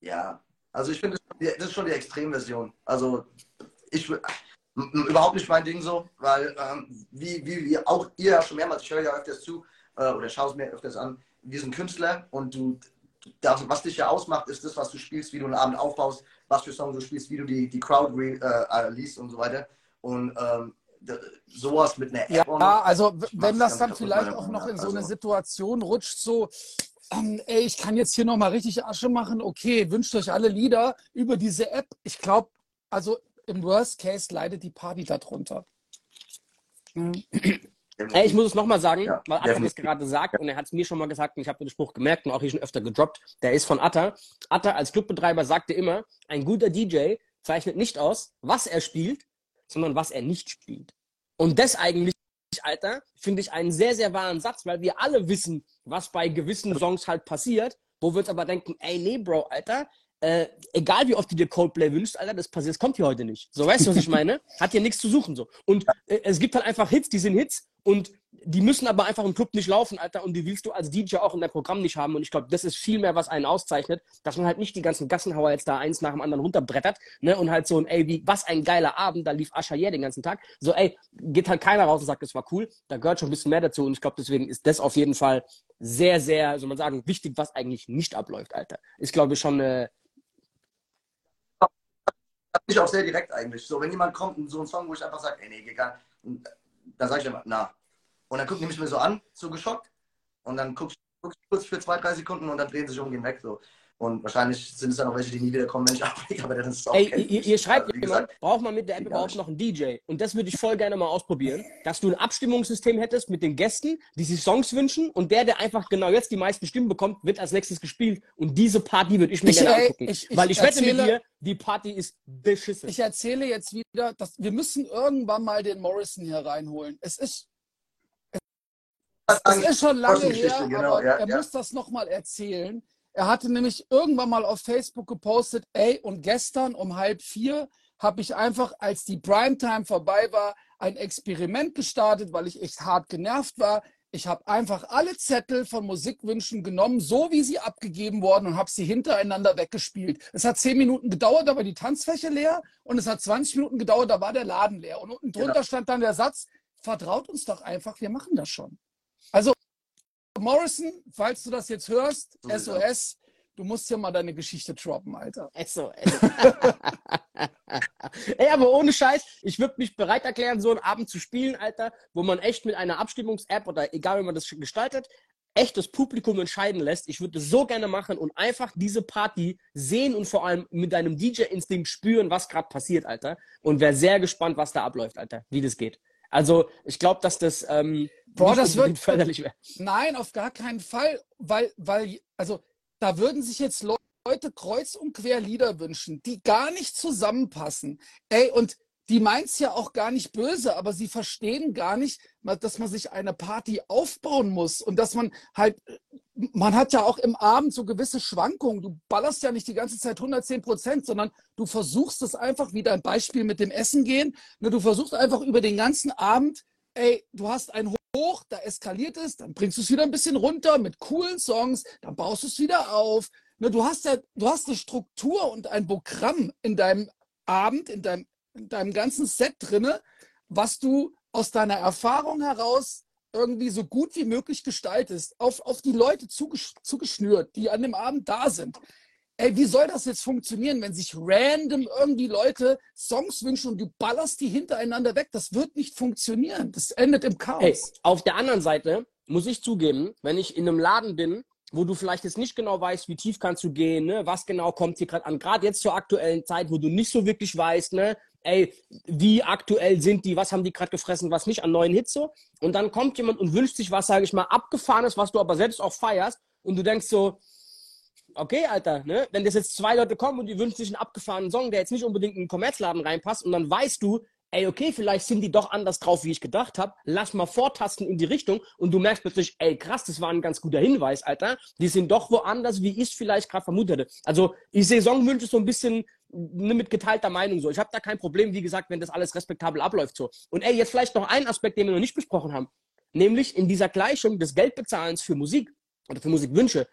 Ja, also ich finde, das ist schon die Extremversion. Also ich überhaupt nicht mein Ding so, weil ähm, wie, wie, wie auch ihr ja schon mehrmals, ich höre ja öfters zu äh, oder schaue es mir öfters an, wir sind Künstler und du das, was dich ja ausmacht, ist das, was du spielst, wie du einen Abend aufbaust, was für Songs du spielst, wie du die, die Crowd re, äh, liest und so weiter. Und ähm, sowas mit einer App. Ja, also wenn das dann vielleicht auch noch in so eine also Situation rutscht, so, ähm, ey, ich kann jetzt hier nochmal richtig Asche machen, okay, wünscht euch alle Lieder über diese App. Ich glaube, also im Worst Case leidet die Party darunter. Mhm. Ey, ich muss es nochmal sagen, ja, weil Atta das gerade sagt und er hat es mir schon mal gesagt und ich habe den Spruch gemerkt und auch hier schon öfter gedroppt. Der ist von Atta. Atta als Clubbetreiber sagte immer, ein guter DJ zeichnet nicht aus, was er spielt, sondern was er nicht spielt. Und das eigentlich, Alter, finde ich einen sehr, sehr wahren Satz, weil wir alle wissen, was bei gewissen Songs halt passiert, wo wir uns aber denken, ey, nee, Bro, Alter, äh, egal wie oft du dir Coldplay wünschst, Alter, das passiert, das kommt hier heute nicht. So, weißt du, was ich meine? Hat hier nichts zu suchen, so. Und äh, es gibt halt einfach Hits, die sind Hits und die müssen aber einfach im Club nicht laufen, Alter, und die willst du als DJ auch in deinem Programm nicht haben. Und ich glaube, das ist viel mehr, was einen auszeichnet, dass man halt nicht die ganzen Gassenhauer jetzt da eins nach dem anderen runterbrettert, ne, und halt so ein, ey, wie, was ein geiler Abend, da lief Ascha yeah den ganzen Tag. So, ey, geht halt keiner raus und sagt, das war cool. Da gehört schon ein bisschen mehr dazu. Und ich glaube, deswegen ist das auf jeden Fall sehr, sehr, soll man sagen, wichtig, was eigentlich nicht abläuft, Alter. Ist, glaube ich, schon eine, ich auch sehr direkt eigentlich. So, wenn jemand kommt und so ein Song, wo ich einfach sage, ey, nee, nicht, dann sage ich immer, na. Und dann guckt die mich mir so an, so geschockt. Und dann guckst du kurz für zwei, drei Sekunden und dann drehen sie sich um, gehen weg. So. Und wahrscheinlich sind es dann auch welche, die nie wieder kommen, wenn ich ablege, aber das ist auch Ey, ihr, ihr schreibt ja, jemand, braucht man mit der App überhaupt noch einen DJ? Und das würde ich voll gerne mal ausprobieren, dass du ein Abstimmungssystem hättest mit den Gästen, die sich Songs wünschen und der, der einfach genau jetzt die meisten Stimmen bekommt, wird als nächstes gespielt. Und diese Party würde ich mir ich, gerne angucken. Ich, ich, Weil ich erzähle, wette mit dir, die Party ist beschissen. Ich erzähle jetzt wieder, dass wir müssen irgendwann mal den Morrison hier reinholen. Es ist es ist schon lange her, genau, aber ja, er ja. muss das nochmal erzählen. Er hatte nämlich irgendwann mal auf Facebook gepostet, ey, und gestern um halb vier habe ich einfach, als die Primetime vorbei war, ein Experiment gestartet, weil ich echt hart genervt war. Ich habe einfach alle Zettel von Musikwünschen genommen, so wie sie abgegeben wurden, und habe sie hintereinander weggespielt. Es hat zehn Minuten gedauert, da war die Tanzfläche leer, und es hat 20 Minuten gedauert, da war der Laden leer. Und unten drunter genau. stand dann der Satz, vertraut uns doch einfach, wir machen das schon. Also Morrison, falls du das jetzt hörst, so SOS, du musst hier mal deine Geschichte droppen, Alter. SOS. Ey, aber ohne Scheiß, ich würde mich bereit erklären, so einen Abend zu spielen, Alter, wo man echt mit einer Abstimmungs-App oder egal, wie man das gestaltet, echt das Publikum entscheiden lässt. Ich würde das so gerne machen und einfach diese Party sehen und vor allem mit deinem DJ-Instinkt spüren, was gerade passiert, Alter. Und wäre sehr gespannt, was da abläuft, Alter, wie das geht. Also ich glaube, dass das ähm, Boah, das wird förderlich werden. Nein, auf gar keinen Fall, weil, weil, also da würden sich jetzt Leute kreuz und quer Lieder wünschen, die gar nicht zusammenpassen. Ey, und die meint es ja auch gar nicht böse, aber sie verstehen gar nicht, dass man sich eine Party aufbauen muss und dass man halt, man hat ja auch im Abend so gewisse Schwankungen. Du ballerst ja nicht die ganze Zeit 110 Prozent, sondern du versuchst es einfach, wie dein Beispiel mit dem Essen gehen, ne, du versuchst einfach über den ganzen Abend, ey, du hast ein hoch, da eskaliert es, dann bringst du es wieder ein bisschen runter mit coolen Songs, dann baust du es wieder auf. Ne, du hast ja, du hast eine Struktur und ein Programm in deinem Abend, in deinem, in deinem ganzen Set drinne. was du aus deiner Erfahrung heraus irgendwie so gut wie möglich gestaltest, auf, auf die Leute zugesch zugeschnürt, die an dem Abend da sind. Ey, wie soll das jetzt funktionieren, wenn sich random irgendwie Leute Songs wünschen und du ballerst die hintereinander weg? Das wird nicht funktionieren. Das endet im Chaos. Ey, auf der anderen Seite muss ich zugeben, wenn ich in einem Laden bin, wo du vielleicht jetzt nicht genau weißt, wie tief kannst du gehen, ne? was genau kommt hier gerade an, gerade jetzt zur aktuellen Zeit, wo du nicht so wirklich weißt, ne? ey, wie aktuell sind die, was haben die gerade gefressen, was nicht an neuen Hits so. Und dann kommt jemand und wünscht sich was, sage ich mal, abgefahrenes, was du aber selbst auch feierst und du denkst so, okay, Alter, ne? Wenn das jetzt zwei Leute kommen und die wünschen sich einen abgefahrenen Song, der jetzt nicht unbedingt in einen Kommerzladen reinpasst und dann weißt du, ey, okay, vielleicht sind die doch anders drauf, wie ich gedacht habe. Lass mal vortasten in die Richtung und du merkst plötzlich, ey, krass, das war ein ganz guter Hinweis, Alter. Die sind doch woanders, wie ich es vielleicht gerade vermutete. Also ich sehe Songwünsche so ein bisschen ne, mit geteilter Meinung so. Ich habe da kein Problem, wie gesagt, wenn das alles respektabel abläuft so. Und ey, jetzt vielleicht noch ein Aspekt, den wir noch nicht besprochen haben. Nämlich in dieser Gleichung des Geldbezahlens für Musik oder für Musikwünsche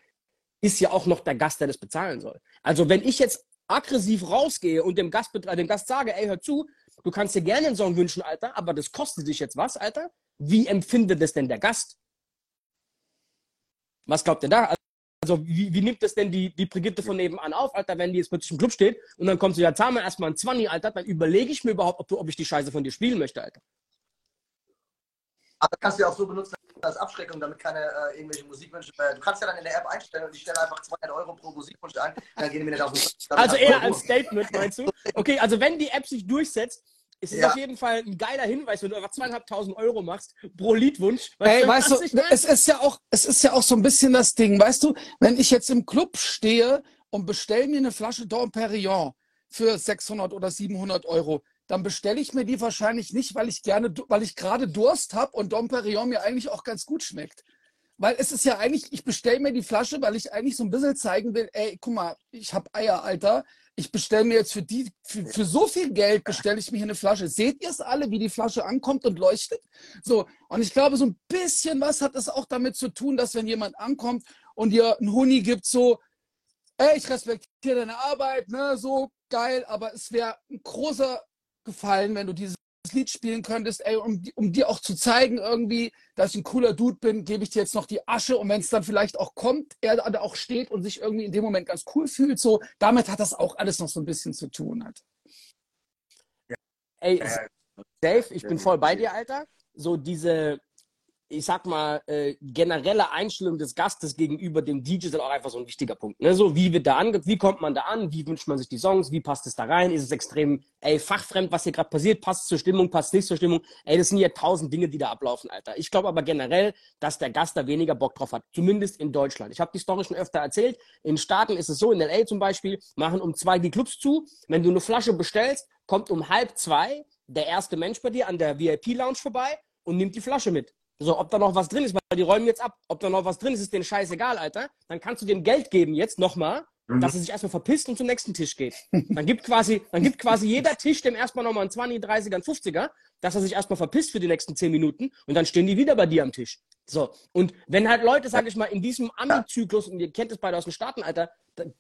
ist ja auch noch der Gast, der das bezahlen soll. Also wenn ich jetzt aggressiv rausgehe und dem Gast, dem Gast sage, ey, hör zu, du kannst dir gerne einen Song wünschen, Alter, aber das kostet dich jetzt was, Alter? Wie empfindet das denn der Gast? Was glaubt ihr da? Also wie, wie nimmt das denn die, die Brigitte von nebenan auf, Alter, wenn die jetzt plötzlich im Club steht und dann kommt sie, ja, zahl mir erstmal ein 20, Alter, dann überlege ich mir überhaupt, ob, ob ich die Scheiße von dir spielen möchte, Alter. Aber kannst du ja auch so benutzen als Abschreckung, damit keine äh, irgendwelche Musikwünsche. Äh, du kannst ja dann in der App einstellen und ich stelle einfach 200 Euro pro Musikwunsch ein, dann gehen wir nicht auf den Also eher als Statement, meinst du? Okay, also wenn die App sich durchsetzt, ist es ja. auf jeden Fall ein geiler Hinweis, wenn du einfach zweieinhalbtausend Euro machst pro Liedwunsch. Weißt Ey, weißt du, es ist ja auch, es ist ja auch so ein bisschen das Ding, weißt du, wenn ich jetzt im Club stehe und bestelle mir eine Flasche Dom Perignon für 600 oder 700 Euro, dann bestelle ich mir die wahrscheinlich nicht, weil ich gerne, weil ich gerade Durst habe und Dom Perignon mir eigentlich auch ganz gut schmeckt. Weil es ist ja eigentlich, ich bestelle mir die Flasche, weil ich eigentlich so ein bisschen zeigen will, ey, guck mal, ich habe Eier, Alter. Ich bestelle mir jetzt für die, für, für so viel Geld bestelle ich mir hier eine Flasche. Seht ihr es alle, wie die Flasche ankommt und leuchtet? So, und ich glaube, so ein bisschen was hat es auch damit zu tun, dass wenn jemand ankommt und dir einen Huni gibt, so, ey, ich respektiere deine Arbeit, ne, so geil, aber es wäre ein großer gefallen, wenn du dieses Lied spielen könntest, ey, um, um dir auch zu zeigen irgendwie, dass ich ein cooler Dude bin, gebe ich dir jetzt noch die Asche und wenn es dann vielleicht auch kommt, er da auch steht und sich irgendwie in dem Moment ganz cool fühlt, so, damit hat das auch alles noch so ein bisschen zu tun. Hat. Ey, Dave, ich bin voll bei dir, Alter. So diese, ich sag mal, äh, generelle Einstellung des Gastes gegenüber dem DJ ist auch einfach so ein wichtiger Punkt. Ne? So, wie wird da an, wie kommt man da an, wie wünscht man sich die Songs, wie passt es da rein, ist es extrem, ey, fachfremd, was hier gerade passiert, passt zur Stimmung, passt nicht zur Stimmung. Ey, das sind ja tausend Dinge, die da ablaufen, Alter. Ich glaube aber generell, dass der Gast da weniger Bock drauf hat, zumindest in Deutschland. Ich habe die Story schon öfter erzählt. In Staaten ist es so, in LA zum Beispiel, machen um zwei die Clubs zu. Wenn du eine Flasche bestellst, kommt um halb zwei der erste Mensch bei dir an der VIP-Lounge vorbei und nimmt die Flasche mit. So, ob da noch was drin ist, weil die räumen jetzt ab. Ob da noch was drin ist, ist denen scheißegal, Alter. Dann kannst du dem Geld geben jetzt nochmal, mhm. dass er sich erstmal verpisst und zum nächsten Tisch geht. Dann gibt quasi, dann gibt quasi jeder Tisch dem erstmal nochmal einen 20, 30er, einen 50er, dass er sich erstmal verpisst für die nächsten 10 Minuten und dann stehen die wieder bei dir am Tisch. So. Und wenn halt Leute, sag ich mal, in diesem Ami-Zyklus, und ihr kennt es beide aus den Staaten, Alter,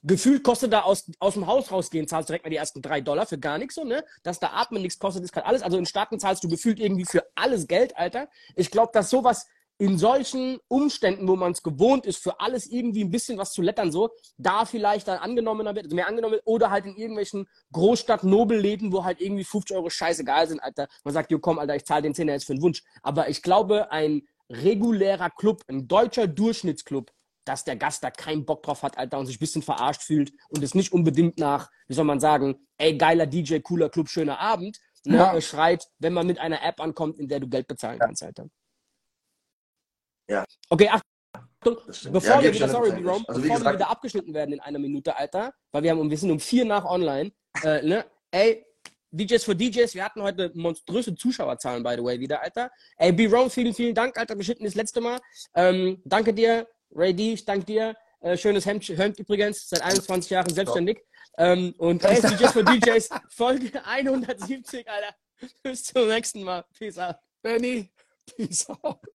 gefühlt kostet da aus, aus dem Haus rausgehen, zahlst direkt mal die ersten drei Dollar für gar nichts so, ne? Dass da Atmen nichts kostet, ist gerade alles. Also in Staaten zahlst du gefühlt irgendwie für alles Geld, Alter. Ich glaube, dass sowas in solchen Umständen, wo man es gewohnt ist, für alles irgendwie ein bisschen was zu lettern, so, da vielleicht dann angenommener wird, also mehr angenommen wird, oder halt in irgendwelchen Großstadt-Nobelläden, wo halt irgendwie 50 Euro scheißegal sind, Alter. Man sagt, jo, komm, Alter, ich zahle den Zehner jetzt für einen Wunsch. Aber ich glaube, ein regulärer Club, ein deutscher Durchschnittsclub, dass der Gast da keinen Bock drauf hat, Alter, und sich ein bisschen verarscht fühlt und es nicht unbedingt nach, wie soll man sagen, ey, geiler DJ, cooler Club, schöner Abend, ne, ja. schreit, wenn man mit einer App ankommt, in der du Geld bezahlen kannst, Alter. Ja. Okay, Achtung. Bevor ja, wir wieder, sorry, Jerome, also, bevor gesagt, wir wieder abgeschnitten werden in einer Minute, Alter, weil wir haben, wir sind um vier nach online, äh, ne, ey, DJs für DJs, wir hatten heute monströse Zuschauerzahlen, by the way, wieder, Alter. Ey, B-Rome, vielen, vielen Dank, Alter, beschnitten das letzte Mal. Ähm, danke dir, Ray D, ich danke dir. Äh, schönes Hemd, Hemd übrigens, seit 21 Jahren selbstständig. Ähm, und ey, DJs für DJs, Folge 170, Alter. Bis zum nächsten Mal. Peace out. Benny, peace out.